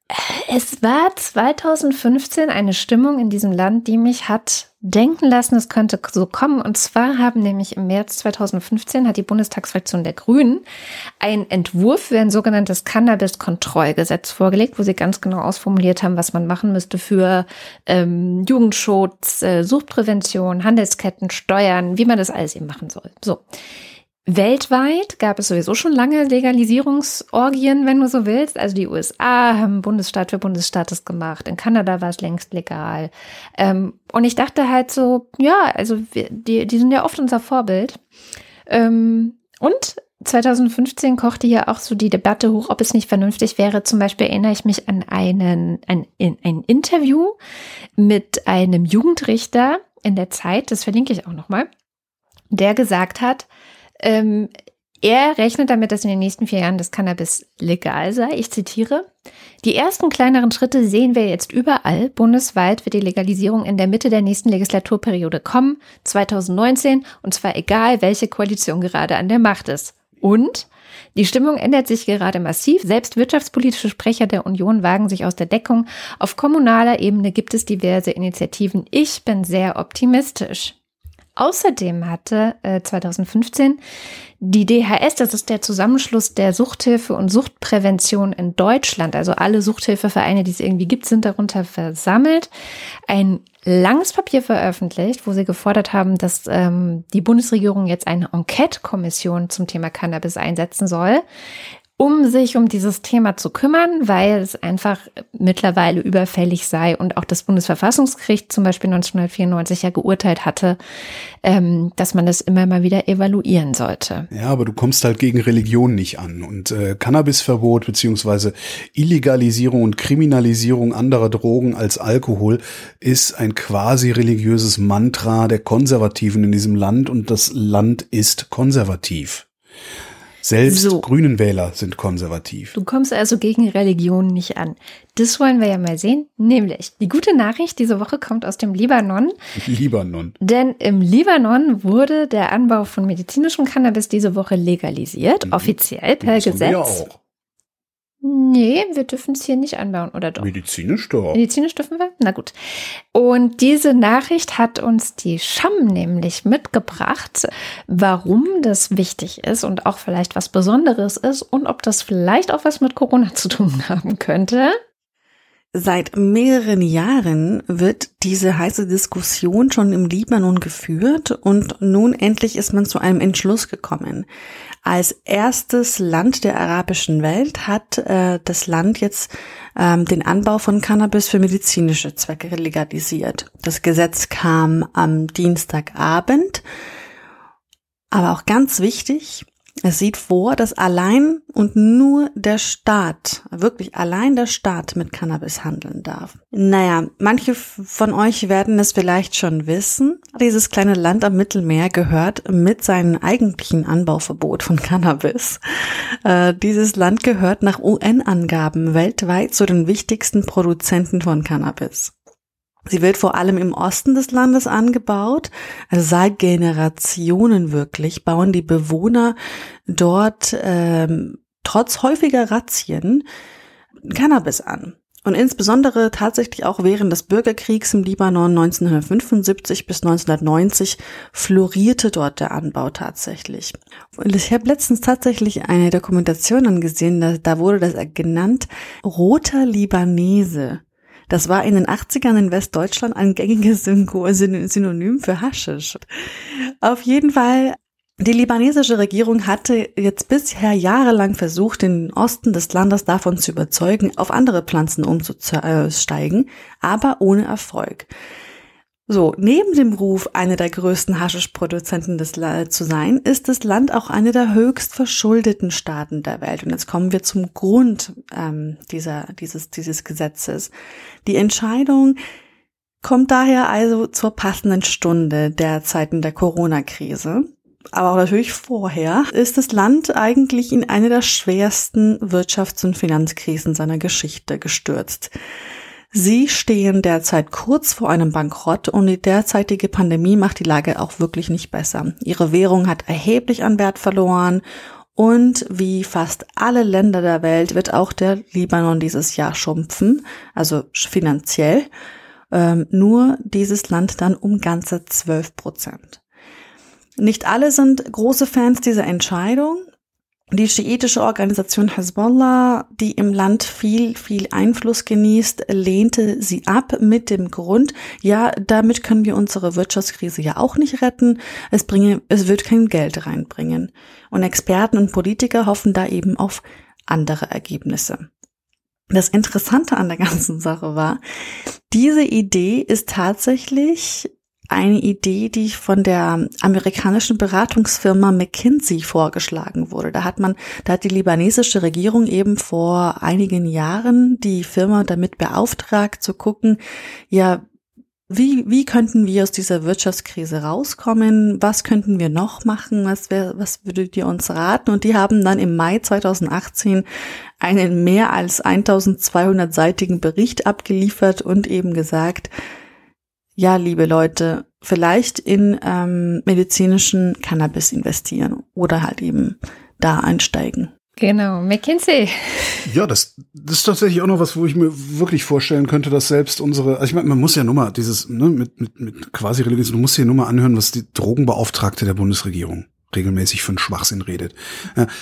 Es war 2015 eine Stimmung in diesem Land, die mich hat denken lassen, es könnte so kommen. Und zwar haben nämlich im März 2015 hat die Bundestagsfraktion der Grünen einen Entwurf für ein sogenanntes Cannabis-Kontrollgesetz vorgelegt, wo sie ganz genau ausformuliert haben, was man machen müsste für ähm, Jugendschutz, äh, Suchtprävention, Handelsketten, Steuern, wie man das alles eben machen soll. So. Weltweit gab es sowieso schon lange Legalisierungsorgien, wenn du so willst. Also die USA haben Bundesstaat für Bundesstaat das gemacht. In Kanada war es längst legal. Ähm, und ich dachte halt so, ja, also wir, die, die sind ja oft unser Vorbild. Ähm, und 2015 kochte ja auch so die Debatte hoch, ob es nicht vernünftig wäre. Zum Beispiel erinnere ich mich an einen, ein, ein Interview mit einem Jugendrichter in der Zeit, das verlinke ich auch nochmal, der gesagt hat, ähm, er rechnet damit, dass in den nächsten vier Jahren das Cannabis legal sei. Ich zitiere. Die ersten kleineren Schritte sehen wir jetzt überall. Bundesweit wird die Legalisierung in der Mitte der nächsten Legislaturperiode kommen, 2019, und zwar egal, welche Koalition gerade an der Macht ist. Und die Stimmung ändert sich gerade massiv. Selbst wirtschaftspolitische Sprecher der Union wagen sich aus der Deckung. Auf kommunaler Ebene gibt es diverse Initiativen. Ich bin sehr optimistisch. Außerdem hatte äh, 2015 die DHS, das ist der Zusammenschluss der Suchthilfe und Suchtprävention in Deutschland, also alle Suchthilfevereine, die es irgendwie gibt, sind darunter versammelt, ein langes Papier veröffentlicht, wo sie gefordert haben, dass ähm, die Bundesregierung jetzt eine Enquete-Kommission zum Thema Cannabis einsetzen soll, um sich um dieses Thema zu kümmern, weil es einfach mittlerweile überfällig sei und auch das Bundesverfassungsgericht zum Beispiel 1994 ja geurteilt hatte, ähm, dass man das immer mal wieder evaluieren sollte. Ja, aber du kommst halt gegen Religion nicht an und äh, Cannabisverbot beziehungsweise Illegalisierung und Kriminalisierung anderer Drogen als Alkohol ist ein quasi religiöses Mantra der Konservativen in diesem Land und das Land ist konservativ. Selbst so. Grünen Wähler sind konservativ. Du kommst also gegen Religion nicht an. Das wollen wir ja mal sehen. Nämlich, die gute Nachricht diese Woche kommt aus dem Libanon. <laughs> Libanon. Denn im Libanon wurde der Anbau von medizinischem Cannabis diese Woche legalisiert, mhm. offiziell per das Gesetz. wir ja auch. Nee, wir dürfen es hier nicht anbauen, oder doch? Medizinisch doch. Medizinisch dürfen wir? Na gut. Und diese Nachricht hat uns die Scham nämlich mitgebracht, warum das wichtig ist und auch vielleicht was Besonderes ist und ob das vielleicht auch was mit Corona zu tun <laughs> haben könnte. Seit mehreren Jahren wird diese heiße Diskussion schon im Libanon geführt und nun endlich ist man zu einem Entschluss gekommen. Als erstes Land der arabischen Welt hat äh, das Land jetzt ähm, den Anbau von Cannabis für medizinische Zwecke legalisiert. Das Gesetz kam am Dienstagabend. Aber auch ganz wichtig, es sieht vor, dass allein und nur der Staat, wirklich allein der Staat mit Cannabis handeln darf. Naja, manche von euch werden es vielleicht schon wissen. Dieses kleine Land am Mittelmeer gehört mit seinem eigentlichen Anbauverbot von Cannabis. Äh, dieses Land gehört nach UN-Angaben weltweit zu den wichtigsten Produzenten von Cannabis. Sie wird vor allem im Osten des Landes angebaut. Also seit Generationen wirklich bauen die Bewohner dort ähm, trotz häufiger Razzien Cannabis an. Und insbesondere tatsächlich auch während des Bürgerkriegs im Libanon 1975 bis 1990 florierte dort der Anbau tatsächlich. Und ich habe letztens tatsächlich eine Dokumentation angesehen, da, da wurde das genannt, roter Libanese. Das war in den 80ern in Westdeutschland ein gängiges Synonym für Haschisch. Auf jeden Fall Die libanesische Regierung hatte jetzt bisher jahrelang versucht, den Osten des Landes davon zu überzeugen, auf andere Pflanzen umzusteigen, aber ohne Erfolg. So, neben dem Ruf, eine der größten Haschischproduzenten des zu sein, ist das Land auch eine der höchst verschuldeten Staaten der Welt. Und jetzt kommen wir zum Grund ähm, dieser, dieses, dieses Gesetzes. Die Entscheidung kommt daher also zur passenden Stunde der Zeiten der Corona-Krise aber auch natürlich vorher, ist das Land eigentlich in eine der schwersten Wirtschafts- und Finanzkrisen seiner Geschichte gestürzt. Sie stehen derzeit kurz vor einem Bankrott und die derzeitige Pandemie macht die Lage auch wirklich nicht besser. Ihre Währung hat erheblich an Wert verloren und wie fast alle Länder der Welt wird auch der Libanon dieses Jahr schrumpfen, also finanziell. Ähm, nur dieses Land dann um ganze 12 Prozent. Nicht alle sind große Fans dieser Entscheidung. Die schiitische Organisation Hezbollah, die im Land viel, viel Einfluss genießt, lehnte sie ab mit dem Grund, ja, damit können wir unsere Wirtschaftskrise ja auch nicht retten. Es bringe, es wird kein Geld reinbringen. Und Experten und Politiker hoffen da eben auf andere Ergebnisse. Das Interessante an der ganzen Sache war, diese Idee ist tatsächlich eine Idee, die von der amerikanischen Beratungsfirma McKinsey vorgeschlagen wurde. Da hat man, da hat die libanesische Regierung eben vor einigen Jahren die Firma damit beauftragt zu gucken, ja, wie, wie könnten wir aus dieser Wirtschaftskrise rauskommen? Was könnten wir noch machen? Was, wär, was würdet ihr uns raten? Und die haben dann im Mai 2018 einen mehr als 1200-seitigen Bericht abgeliefert und eben gesagt, ja, liebe Leute, vielleicht in ähm, medizinischen Cannabis investieren oder halt eben da einsteigen. Genau, McKinsey. Ja, das, das ist tatsächlich auch noch was, wo ich mir wirklich vorstellen könnte, dass selbst unsere, also ich meine, man muss ja nur mal dieses, ne, mit, mit, mit quasi religiös, du musst dir nur mal anhören, was die Drogenbeauftragte der Bundesregierung regelmäßig für Schwachsinn redet.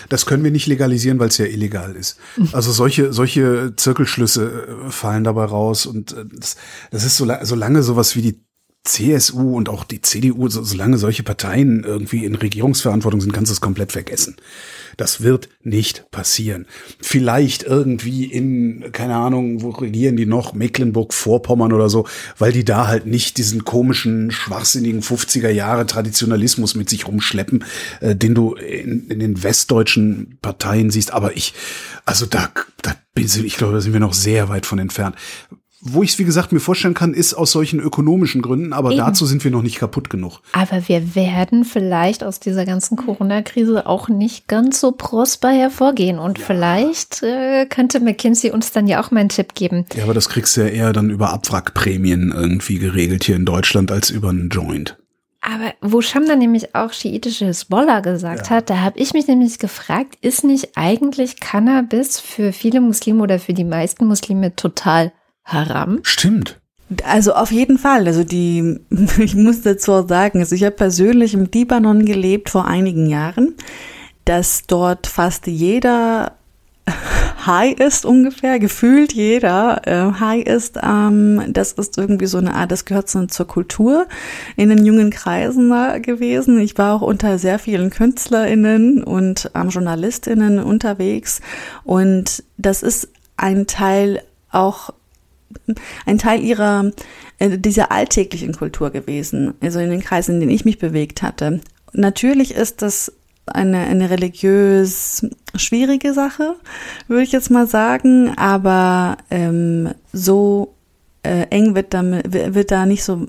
Das können wir nicht legalisieren, weil es ja illegal ist. Also solche, solche Zirkelschlüsse äh, fallen dabei raus und äh, das, das ist so, solange sowas wie die CSU und auch die CDU, solange solche Parteien irgendwie in Regierungsverantwortung sind, kannst du es komplett vergessen. Das wird nicht passieren. Vielleicht irgendwie in, keine Ahnung, wo regieren die noch, Mecklenburg-Vorpommern oder so, weil die da halt nicht diesen komischen, schwachsinnigen 50er Jahre Traditionalismus mit sich rumschleppen, äh, den du in, in den westdeutschen Parteien siehst. Aber ich, also da, da bin ich, ich glaube, da sind wir noch sehr weit von entfernt. Wo ich es, wie gesagt, mir vorstellen kann, ist aus solchen ökonomischen Gründen, aber Eben. dazu sind wir noch nicht kaputt genug. Aber wir werden vielleicht aus dieser ganzen Corona-Krise auch nicht ganz so prosper hervorgehen. Und ja. vielleicht äh, könnte McKinsey uns dann ja auch mal einen Tipp geben. Ja, aber das kriegst du ja eher dann über Abwrackprämien irgendwie geregelt hier in Deutschland als über einen Joint. Aber wo Sham dann nämlich auch schiitische Hisbollah gesagt ja. hat, da habe ich mich nämlich gefragt, ist nicht eigentlich Cannabis für viele Muslime oder für die meisten Muslime total haram? Stimmt. Also auf jeden Fall. Also die, <laughs> ich muss dazu auch sagen, also ich habe persönlich im Libanon gelebt vor einigen Jahren, dass dort fast jeder <laughs> High ist ungefähr, gefühlt jeder äh, High ist. Ähm, das ist irgendwie so eine Art, das gehört so zur Kultur in den jungen Kreisen da gewesen. Ich war auch unter sehr vielen KünstlerInnen und ähm, JournalistInnen unterwegs und das ist ein Teil auch <laughs> ein Teil ihrer, äh, dieser alltäglichen Kultur gewesen, also in den Kreisen, in denen ich mich bewegt hatte. Natürlich ist das eine, eine religiös schwierige Sache, würde ich jetzt mal sagen, aber ähm, so äh, eng wird, damit, wird da nicht so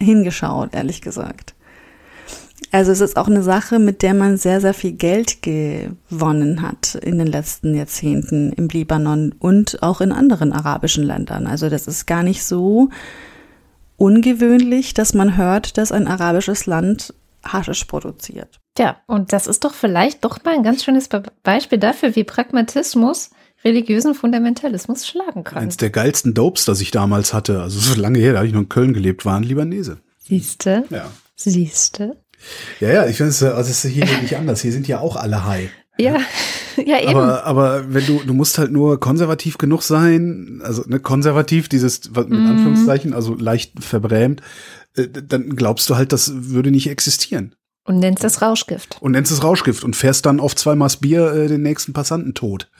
hingeschaut, ehrlich gesagt. Also es ist auch eine Sache, mit der man sehr, sehr viel Geld gewonnen hat in den letzten Jahrzehnten im Libanon und auch in anderen arabischen Ländern. Also das ist gar nicht so ungewöhnlich, dass man hört, dass ein arabisches Land Haschisch produziert. Ja, und das ist doch vielleicht doch mal ein ganz schönes Beispiel dafür, wie Pragmatismus religiösen Fundamentalismus schlagen kann. Eins der geilsten Dopes, das ich damals hatte, also so lange her, da habe ich noch in Köln gelebt, waren Libanese. Siehste? Ja. Siehste? Ja, ja, ich finde es, also es ist hier nicht <laughs> anders. Hier sind ja auch alle high. Ja, <laughs> ja eben. Aber, aber wenn du, du musst halt nur konservativ genug sein, also ne, konservativ, dieses mit mm. Anführungszeichen, also leicht verbrämt, äh, dann glaubst du halt, das würde nicht existieren. Und nennst es Rauschgift. Und nennst es Rauschgift und fährst dann auf zwei Maß Bier äh, den nächsten Passanten tot.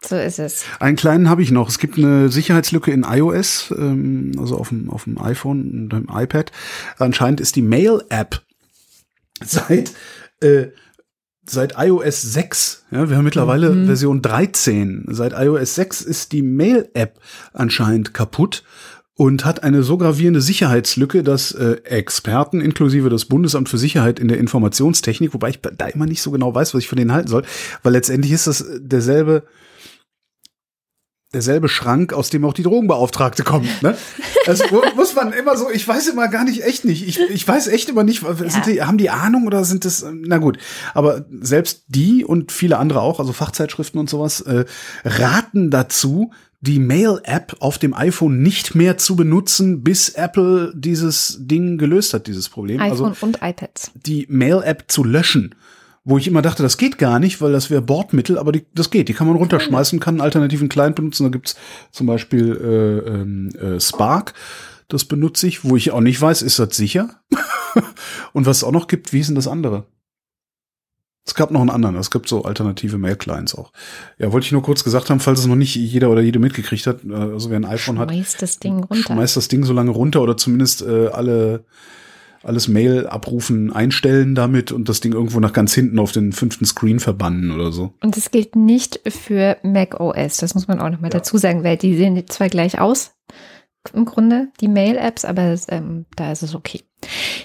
So ist es. Einen kleinen habe ich noch. Es gibt eine Sicherheitslücke in iOS, ähm, also auf dem, auf dem iPhone und dem iPad. Anscheinend ist die Mail-App seit, äh, seit iOS 6, ja, wir haben mittlerweile Mhm. Version 13. Seit iOS 6 ist die Mail-App anscheinend kaputt und hat eine so gravierende Sicherheitslücke, dass äh, Experten inklusive das Bundesamt für Sicherheit in der Informationstechnik, wobei ich da immer nicht so genau weiß, was ich von denen halten soll, weil letztendlich ist das derselbe derselbe Schrank, aus dem auch die Drogenbeauftragte kommt. Ne? Das mu- muss man immer so, ich weiß immer gar nicht, echt nicht. Ich, ich weiß echt immer nicht, sind die, haben die Ahnung oder sind das, ähm, na gut. Aber selbst die und viele andere auch, also Fachzeitschriften und sowas, äh, raten dazu, die Mail-App auf dem iPhone nicht mehr zu benutzen, bis Apple dieses Ding gelöst hat, dieses Problem. iPhone Also und iPads. die Mail-App zu löschen. Wo ich immer dachte, das geht gar nicht, weil das wäre Bordmittel, aber die, das geht. Die kann man runterschmeißen, kann einen alternativen Client benutzen. Da gibt's zum Beispiel äh, ähm, äh, Spark. Das benutze ich, wo ich auch nicht weiß, ist das sicher? <laughs> Und was es auch noch gibt, wie ist denn das andere? Es gab noch einen anderen, es gibt so alternative Mail-Clients auch. Ja, wollte ich nur kurz gesagt haben, falls es noch nicht jeder oder jede mitgekriegt hat. äh, Also wer ein iPhone hat, Schmeißt das Ding runter. schmeißt das Ding so lange runter oder zumindest äh, alle alles Mail abrufen, einstellen damit und das Ding irgendwo nach ganz hinten auf den fünften Screen verbannen oder so. Und das gilt nicht für Mac OS. Das muss man auch noch mal dazu sagen, weil die sehen zwar gleich aus, im Grunde, die Mail-Apps, aber ähm, da ist es okay.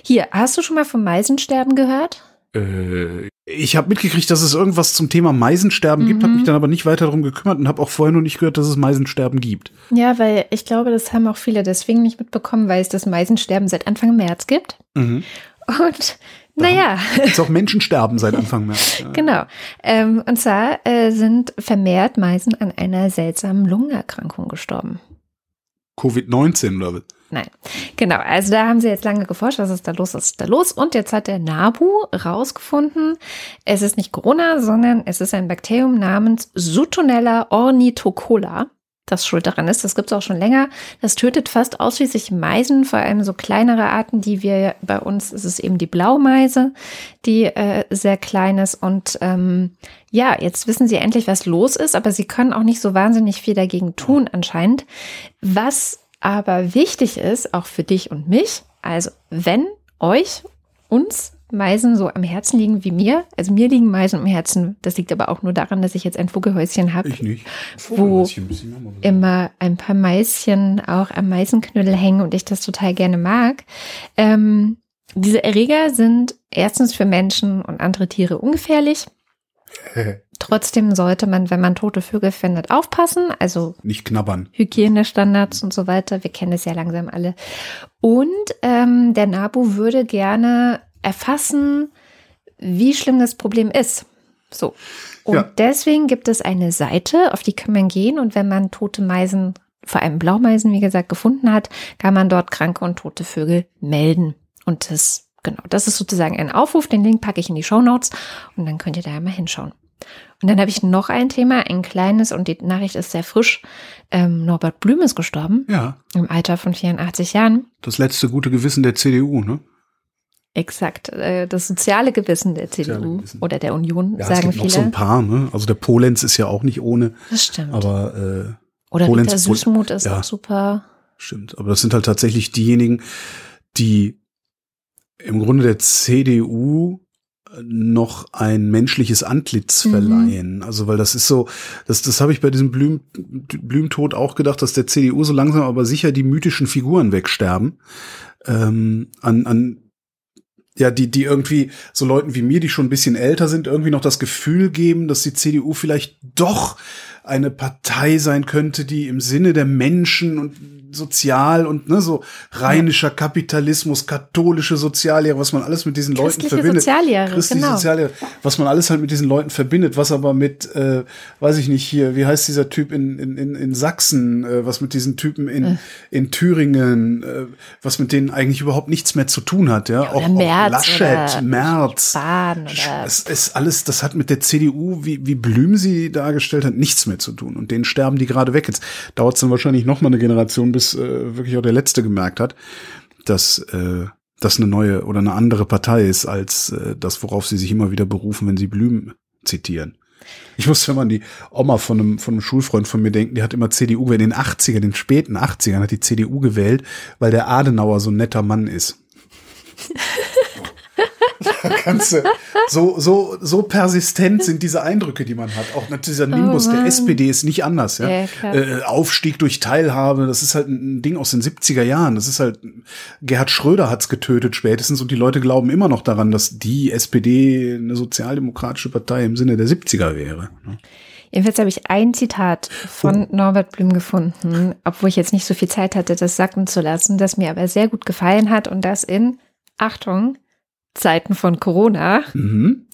Hier, hast du schon mal vom Meisensterben gehört? Äh, ich habe mitgekriegt, dass es irgendwas zum Thema Meisensterben gibt, Mhm. habe mich dann aber nicht weiter darum gekümmert und habe auch vorher noch nicht gehört, dass es Meisensterben gibt. Ja, weil ich glaube, das haben auch viele deswegen nicht mitbekommen, weil es das Meisensterben seit Anfang März gibt. Mhm. Und naja, Jetzt auch Menschen sterben seit Anfang März. Ja. genau. Ähm, und zwar äh, sind vermehrt Meisen an einer seltsamen Lungenerkrankung gestorben. Covid-19 oder was? Nein, genau. Also da haben sie jetzt lange geforscht, was ist da los, was ist da los. Und jetzt hat der NABU rausgefunden, es ist nicht Corona, sondern es ist ein Bakterium namens Sutonella ornithocola, das schuld daran ist. Das gibt es auch schon länger. Das tötet fast ausschließlich Meisen, vor allem so kleinere Arten, die wir bei uns, ist es eben die Blaumeise, die äh, sehr klein ist. Und ähm, ja, jetzt wissen sie endlich, was los ist, aber sie können auch nicht so wahnsinnig viel dagegen tun anscheinend. Was aber wichtig ist, auch für dich und mich, also wenn euch, uns Meisen so am Herzen liegen wie mir, also mir liegen Meisen am Herzen, das liegt aber auch nur daran, dass ich jetzt ein Vogelhäuschen habe, Ich nicht. Wo immer ein paar Meischen auch am Meisenknüttel hängen und ich das total gerne mag. Ähm, diese Erreger sind erstens für Menschen und andere Tiere ungefährlich. <laughs> Trotzdem sollte man, wenn man tote Vögel findet, aufpassen. Also Nicht knabbern. Hygienestandards und so weiter. Wir kennen es ja langsam alle. Und ähm, der NABU würde gerne erfassen, wie schlimm das Problem ist. So. Und Ja. deswegen gibt es eine Seite, auf die kann man gehen und wenn man tote Meisen, vor allem Blaumeisen, wie gesagt, gefunden hat, kann man dort kranke und tote Vögel melden. Und das, genau, das ist sozusagen ein Aufruf. Den Link packe ich in die Show Notes und dann könnt ihr da mal hinschauen. Und dann habe ich noch ein Thema, ein kleines, und die Nachricht ist sehr frisch. Ähm, Norbert Blüm ist gestorben, Ja, im Alter von 84 Jahren. das letzte gute Gewissen der CDU, ne? Exakt, äh, das soziale Gewissen der CDU Gewissen. oder der Union, Ja, es sagen gibt viele. noch so ein paar, ne? Also der Polenz ist ja auch nicht ohne, das stimmt. aber äh, oder Polenz- Rita Süßmuth ist ja. auch super. Stimmt, aber das sind halt tatsächlich diejenigen, die im Grunde der CDU noch ein menschliches Antlitz Mhm. verleihen. Also weil das ist so, das, das habe ich bei diesem Blüm, Blümtod auch gedacht, dass der CDU so langsam aber sicher die mythischen Figuren wegsterben. Ähm, an, an ja, die, die irgendwie so Leuten wie mir, die schon ein bisschen älter sind, irgendwie noch das Gefühl geben, dass die CDU vielleicht doch eine Partei sein könnte, die im Sinne der Menschen und sozial und ne, so rheinischer Kapitalismus, katholische Soziallehre, was man alles mit diesen Leuten verbindet. Soziallehre, Christliche genau. Soziallehre, was man alles halt mit diesen Leuten verbindet, was aber mit, äh, weiß ich nicht hier, wie heißt dieser Typ in, in, in, in Sachsen, äh, was mit diesen Typen in, Äh. in Thüringen, äh, was mit denen eigentlich überhaupt nichts mehr zu tun hat, ja. oder Merz Laschet, oder Merz. Spahn oder Es ist alles, das hat mit der CDU, wie, wie Blüm sie dargestellt hat, nichts mehr zu tun. Und denen sterben die gerade weg. Jetzt dauert es dann wahrscheinlich noch mal eine Generation, bis äh, wirklich auch der Letzte gemerkt hat, dass, äh, das eine neue oder eine andere Partei ist als äh, das, worauf sie sich immer wieder berufen, wenn sie Blüm zitieren. Ich muss, wenn man die Oma von einem, von einem Schulfreund von mir denken, die hat immer CDU. In den 80er, den späten 80ern hat die CDU gewählt, weil der Adenauer so ein netter Mann ist. <laughs> kannst du, so, so, so persistent sind diese Eindrücke, die man hat. Auch dieser Nimbus Oh der. SPD ist nicht anders. Ja? Ja, äh, Aufstieg durch Teilhabe, das ist halt ein Ding aus den 70er Jahren. Das ist halt, Gerhard Schröder hat's getötet spätestens und die Leute glauben immer noch daran, dass die SPD eine sozialdemokratische Partei im Sinne der 70er wäre. ne? Jedenfalls habe ich ein Zitat von Norbert Blüm gefunden, obwohl ich jetzt nicht so viel Zeit hatte, das sacken zu lassen, das mir aber sehr gut gefallen hat und das in, Achtung, Zeiten von Corona, Mhm.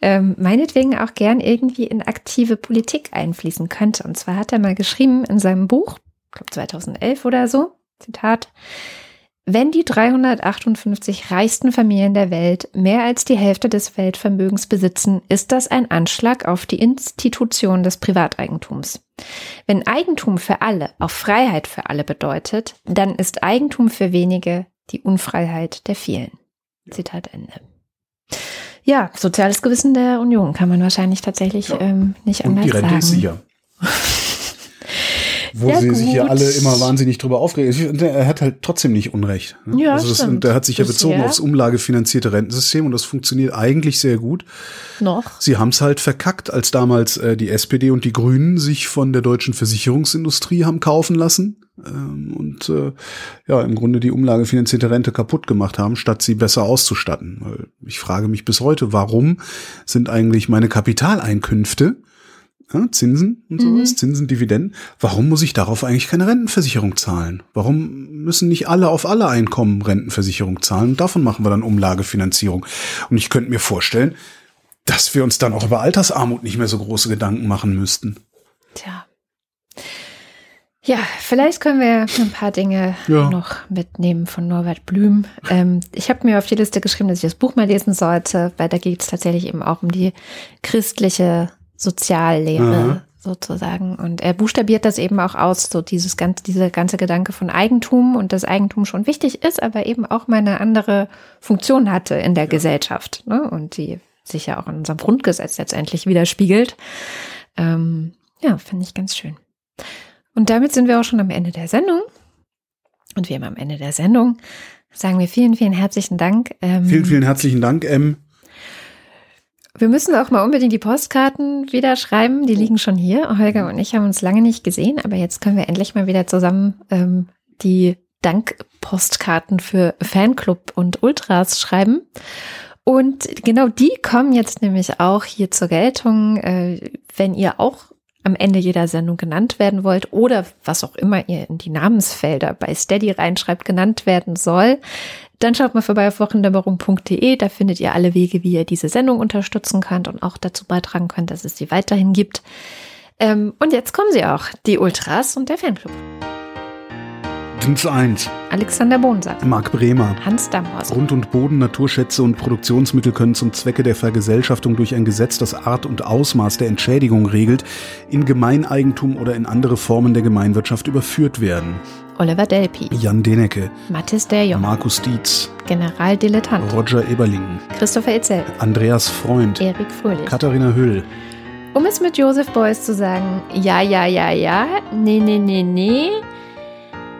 ähm, meinetwegen auch gern irgendwie in aktive Politik einfließen könnte. Und zwar hat er mal geschrieben in seinem Buch, ich glaube 2011 oder so, Zitat, wenn die 358 reichsten Familien der Welt mehr als die Hälfte des Weltvermögens besitzen, ist das ein Anschlag auf die Institution des Privateigentums. Wenn Eigentum für alle auch Freiheit für alle bedeutet, dann ist Eigentum für wenige die Unfreiheit der vielen. Zitat Ende. Ja, soziales Gewissen der Union kann man wahrscheinlich tatsächlich Ja. ähm, nicht Und anders die Rente sagen. ist sicher. <laughs> Wo Ja, sie sich ja gut. alle immer wahnsinnig drüber aufregen. Er hat halt trotzdem nicht Unrecht. ne? Ja, also das, stimmt. der hat sich ja Bisher. bezogen aufs umlagefinanzierte Rentensystem und das funktioniert eigentlich sehr gut. Noch. Sie haben es halt verkackt, als damals äh, die SPD und die Grünen sich von der deutschen Versicherungsindustrie haben kaufen lassen ähm, und äh, ja im Grunde die umlagefinanzierte Rente kaputt gemacht haben, statt sie besser auszustatten. Ich frage mich bis heute, warum sind eigentlich meine Kapitaleinkünfte ja, Zinsen und sowas, Zinsen, Dividenden. Warum muss ich darauf eigentlich keine Rentenversicherung zahlen? Warum müssen nicht alle auf alle Einkommen Rentenversicherung zahlen? Und davon machen wir dann Umlagefinanzierung. Und ich könnte mir vorstellen, dass wir uns dann auch über Altersarmut nicht mehr so große Gedanken machen müssten. Tja. Ja, vielleicht können wir ein paar Dinge Ja. noch mitnehmen von Norbert Blüm. Ähm, ich habe mir auf die Liste geschrieben, dass ich das Buch mal lesen sollte, weil da geht es tatsächlich eben auch um die christliche Soziallehre Aha. sozusagen. Und er buchstabiert das eben auch aus, so dieses ganze, dieser ganze Gedanke von Eigentum und dass Eigentum schon wichtig ist, aber eben auch mal eine andere Funktion hatte in der Gesellschaft. Ne? Und die sich ja auch in unserem Grundgesetz letztendlich widerspiegelt. Ähm, ja, finde ich ganz schön. Und damit sind wir auch schon am Ende der Sendung. Und wie immer am Ende der Sendung sagen wir vielen, vielen herzlichen Dank. Ähm, Vielen, vielen herzlichen Dank, M. Wir müssen auch mal unbedingt die Postkarten wieder schreiben. Die liegen schon hier. Holger und ich haben uns lange nicht gesehen, aber jetzt können wir endlich mal wieder zusammen ähm, die Dankpostkarten für Fanclub und Ultras schreiben. Und genau die kommen jetzt nämlich auch hier zur Geltung, äh, wenn ihr auch am Ende jeder Sendung genannt werden wollt oder was auch immer ihr in die Namensfelder bei Steady reinschreibt, genannt werden soll, dann schaut mal vorbei auf wochendämmerung.de. Da findet ihr alle Wege, wie ihr diese Sendung unterstützen könnt und auch dazu beitragen könnt, dass es sie weiterhin gibt. Ähm, und jetzt kommen sie auch, die Ultras und der Fanclub. Dins 1. Alexander Bonsack, Marc Bremer. Hans Damhorst, Grund und Boden, Naturschätze und Produktionsmittel können zum Zwecke der Vergesellschaftung durch ein Gesetz das Art und Ausmaß der Entschädigung regelt, in Gemeineigentum oder in andere Formen der Gemeinwirtschaft überführt werden. Oliver Delpi, Jan Denecke, Mathis Derjong, Markus Dietz, Generaldilettant, Roger Eberling, Christopher Itzel, Andreas Freund, Erik Fröhlich. Katharina Hüll, Um es mit Joseph Beuys zu sagen, ja, ja, ja, ja, nee, nee, nee, nee,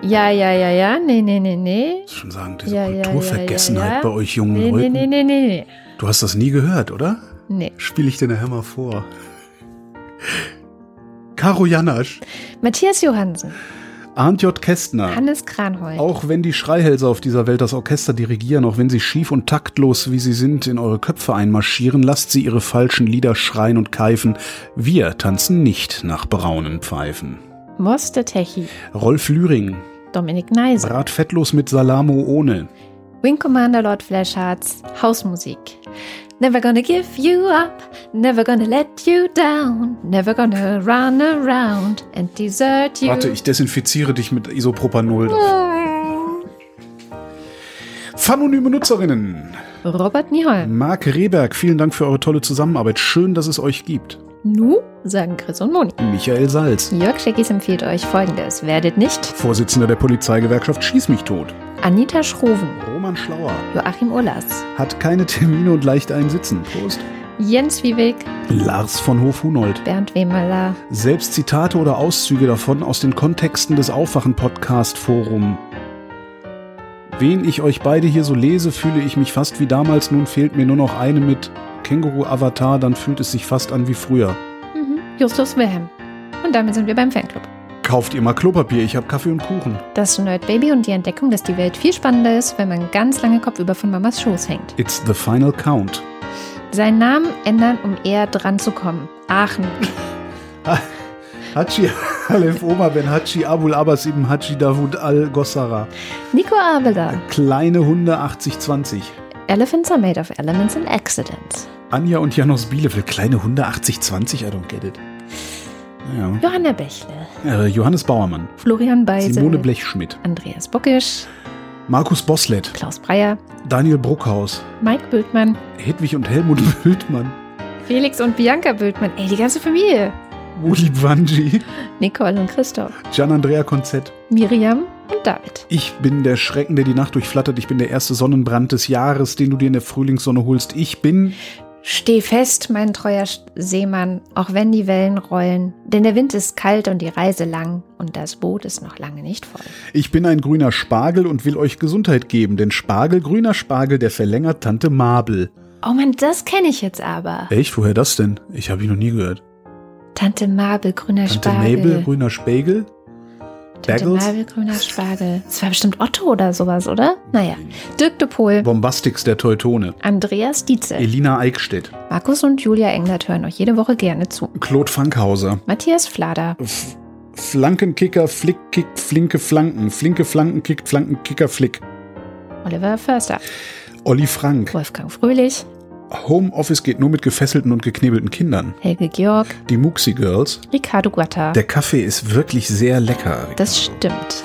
ja, ja, ja, ja, nee, nee, nee, nee, schon sagen, diese Ja, Kulturvergessenheit ja, ja. bei euch jungen nee, nee, Leuten. nee, nee, nee, nee, Du hast das nie gehört, oder? nee. Spiele ich dir nachher mal vor. <laughs> Karo Janasch, Matthias Johansen, Arndt J. Kästner. Hannes Kranhold, Auch wenn die Schreihälse auf dieser Welt das Orchester dirigieren, auch wenn sie schief und taktlos, wie sie sind, in eure Köpfe einmarschieren, lasst sie ihre falschen Lieder schreien und keifen. Wir tanzen nicht nach braunen Pfeifen. Moste Techi, Rolf Lühring, Dominik Neise, Brat fettlos mit Salamo ohne. Wing Commander Lord Flashhearts, Hausmusik. Never gonna give you up, never gonna let you down, never gonna run around and desert you. Warte, ich desinfiziere dich mit Isopropanol. Phanonyme Nutzerinnen. Robert Nieholm. Marc Rehberg, vielen Dank für eure tolle Zusammenarbeit. Schön, dass es euch gibt. Nu, sagen Chris und Moni. Michael Salz, Jörg Scheckis empfiehlt euch folgendes. Werdet nicht Vorsitzender der Polizeigewerkschaft Schieß mich tot. Anita Schroven, Roman Schlauer. Joachim Urlas. Hat keine Termine und leicht einen Sitzen. Prost. Jens Wieweg. Lars von Hof-Hunold. Bernd Wehmöller. Selbst Zitate oder Auszüge davon aus den Kontexten des Aufwachen-Podcast-Forum. Wen ich euch beide hier so lese, fühle ich mich fast wie damals. Nun fehlt mir nur noch eine mit Känguru-Avatar, dann fühlt es sich fast an wie früher. Mhm. Justus Wilhelm. Und damit sind wir beim Fanclub. Kauft ihr mal Klopapier, ich hab Kaffee und Kuchen. Das Nerd Baby und die Entdeckung, dass die Welt viel spannender ist, wenn man ganz lange kopfüber von Mamas Schoß hängt. It's the final count. Seinen Namen ändern, um eher dran zu kommen. Aachen. <laughs> Hachi Alef Oma Ben Hachi Abul Abbas ibn Hachi Davud Al Gossara. Nico Abela. Kleine Hunde 8020. Elephants are made of elements and accidents. Anja und Janos Bielefeld. Kleine Hunde 8020, I don't get it. Ja. Johanna Bächle. Äh, Johannes Bauermann. Florian Beisel. Simone Blechschmidt. Andreas Buckisch. Markus Boslett. Klaus Breyer. Daniel Bruckhaus. Mike Bültmann. Hedwig und Helmut <laughs> Bültmann. Felix und Bianca Bültmann. Ey, die ganze Familie. Uli Bwanji. Nicole und Christoph. Gian-Andrea Konzett. Miriam und David. Ich bin der Schrecken, der die Nacht durchflattert. Ich bin der erste Sonnenbrand des Jahres, den du dir in der Frühlingssonne holst. Ich bin Steh fest, mein treuer Seemann, auch wenn die Wellen rollen, denn der Wind ist kalt und die Reise lang und das Boot ist noch lange nicht voll. Ich bin ein grüner Spargel und will euch Gesundheit geben, denn Spargel, grüner Spargel, der verlängert Tante Mabel. Oh Mann, das kenne ich jetzt aber. Echt? Woher das denn? Ich habe ihn noch nie gehört. Tante Mabel, grüner Tante Spargel. Mabel, grüner Spegel? Bagels? Mabel, grüner Spargel. Das war bestimmt Otto oder sowas, oder? Naja. Dirk de Pohl, Bombastix der Teutone. Andreas Dietzel, Elina Eickstedt. Markus und Julia Englert hören euch jede Woche gerne zu. Claude Fankhauser. Matthias Flader, F Flankenkicker, Flick, kickt, flinke Flanken. Flinke Flanken, kickt, Flanken, Kicker, Flick. Oliver Förster, Olli Frank. Wolfgang Fröhlich, Homeoffice geht nur mit gefesselten und geknebelten Kindern. Helge Georg, Die Muxi Girls. Ricardo Guatta. Der Kaffee ist wirklich sehr lecker. Das stimmt.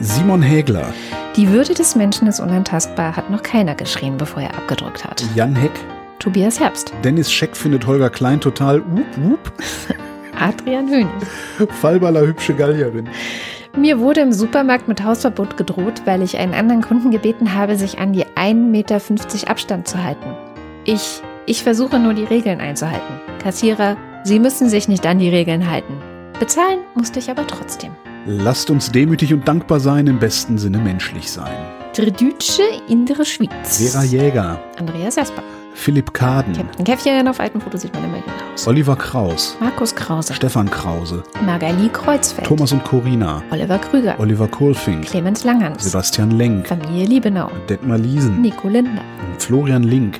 Simon Hägler. Die Würde des Menschen ist unantastbar, hat noch keiner geschrien, bevor er abgedrückt hat. Jan Heck. Tobias Herbst, Dennis Scheck findet Holger Klein total wup wup. <laughs> Adrian Hönig. Fallballer hübsche Gallierin. Mir wurde im Supermarkt mit Hausverbot gedroht, weil ich einen anderen Kunden gebeten habe, sich an die 1,50 Meter Abstand zu halten. Ich, ich versuche nur die Regeln einzuhalten. Kassierer, Sie müssen sich nicht an die Regeln halten. Bezahlen musste ich aber trotzdem. Lasst uns demütig und dankbar sein, im besten Sinne menschlich sein. Tredütsche in der Schweiz. Vera Jäger. Andreas Jasper. Philipp Kaden. Captain Käffchen, auf alten Fotos sieht man immer jünger aus. Oliver Kraus. Markus Krause. Stefan Krause. Magali Kreuzfeld. Thomas und Corina. Oliver Krüger. Oliver Kohlfink. Clemens Langhans. Sebastian Lenk. Familie Liebenau. Detmar Liesen. Nico Lindner. Florian Link.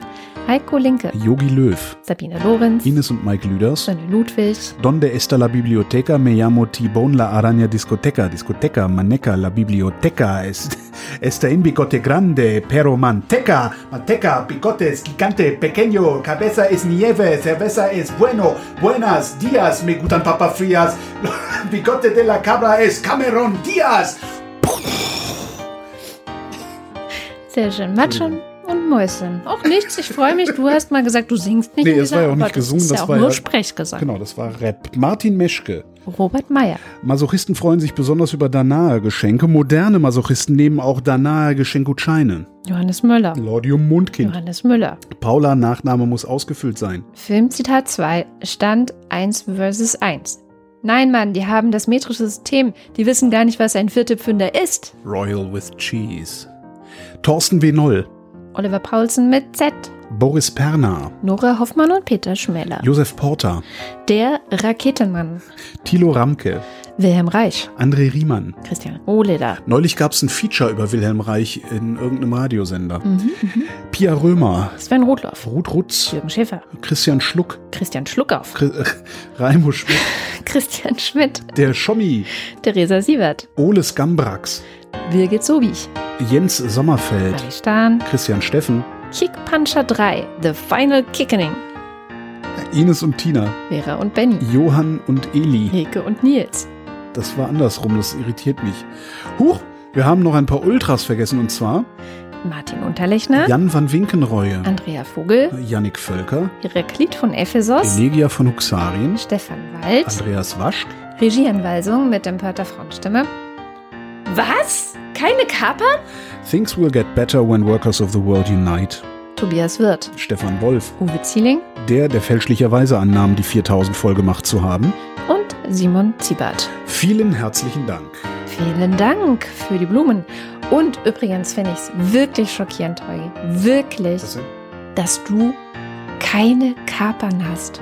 Heiko Linke. Yogi Löw. Sabine Lorenz. Ines und Mike Lüders. Sonny Ludwig. Donde está la biblioteca? Me llamo Tibon la araña discoteca. Discoteca, maneca, la biblioteca. Es, <laughs> está en bigote grande, pero manteca. Manteca, bigote es gigante, pequeño. Cabeza es nieve, cerveza es bueno. Buenas días, me gustan papas frías. <laughs> Bigote de la cabra es Cameron Diaz. Sehr schön. Matschon und Mäuschen. Auch nichts. Ich freue mich. Du hast mal gesagt, du singst nicht. Nee, das war ja auch nicht das gesungen, Ist das ja auch war nur ja- Sprechgesang. Genau, das war Rap. Martin Meschke. Robert Meyer. Masochisten freuen sich besonders über Danae-Geschenke. Moderne Masochisten nehmen auch Danae-Geschenkgutscheine. Johannes Müller. Lordium Mundkind. Johannes Müller. Paula, Nachname muss ausgefüllt sein. Filmzitat 2. Stand 1 versus 1. Nein, Mann, die haben das metrische System. Die wissen gar nicht, was ein Viertelpfünder ist. Royal with Cheese. Thorsten W. Noll. Oliver Paulsen mit Z. Boris Perner. Nora Hoffmann und Peter Schmeller. Josef Porter. Der Raketenmann. Thilo Ramke. Wilhelm Reich. André Riemann. Christian Ohleder. Neulich gab es ein Feature über Wilhelm Reich in irgendeinem Radiosender. Pia Römer. Sven Rudloff. Ruth Rutz. Jürgen Schäfer. Christian Schluck. Christian Schluckauf. Chri- äh, <laughs> Raimo Schmidt. <laughs> Christian Schmidt. Der Schommi. Theresa Sievert. Ole Skambrax. Birgit Sobich. Jens Sommerfeld. Ali Stahn. Christian Steffen. Kick Puncher 3. The Final Kickening. Ines und Tina. Vera und Benny. Johann und Eli. Hilke und Nils. Das war andersrum, das irritiert mich. Huch, wir haben noch ein paar Ultras vergessen und zwar Martin Unterlechner. Jan van Winkenreue, Andrea Vogel. Yannick Völker, Heraklit von Ephesos. Elegia von Huxarien, Stefan Wald. Andreas Waschk, Regieanweisung mit Empörter Frauenstimme. Was? Keine Kapern? Things will get better when workers of the world unite. Tobias Wirth. Stefan Wolf, Uwe Zieling der, der fälschlicherweise annahm, die 4000 voll gemacht zu haben. und Simon Ziebert. Vielen herzlichen Dank. Vielen Dank für die Blumen. Und übrigens finde ich es wirklich schockierend, Holgi. Wirklich, dass du keine Kapern hast.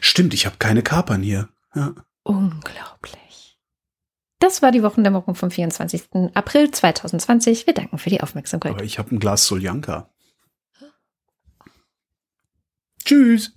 Stimmt, ich habe keine Kapern hier. Ja. Unglaublich. Das war die Wochendämmerung vom 24. April 2020. Wir danken für die Aufmerksamkeit. Aber ich habe ein Glas Soljanka. Tschüss.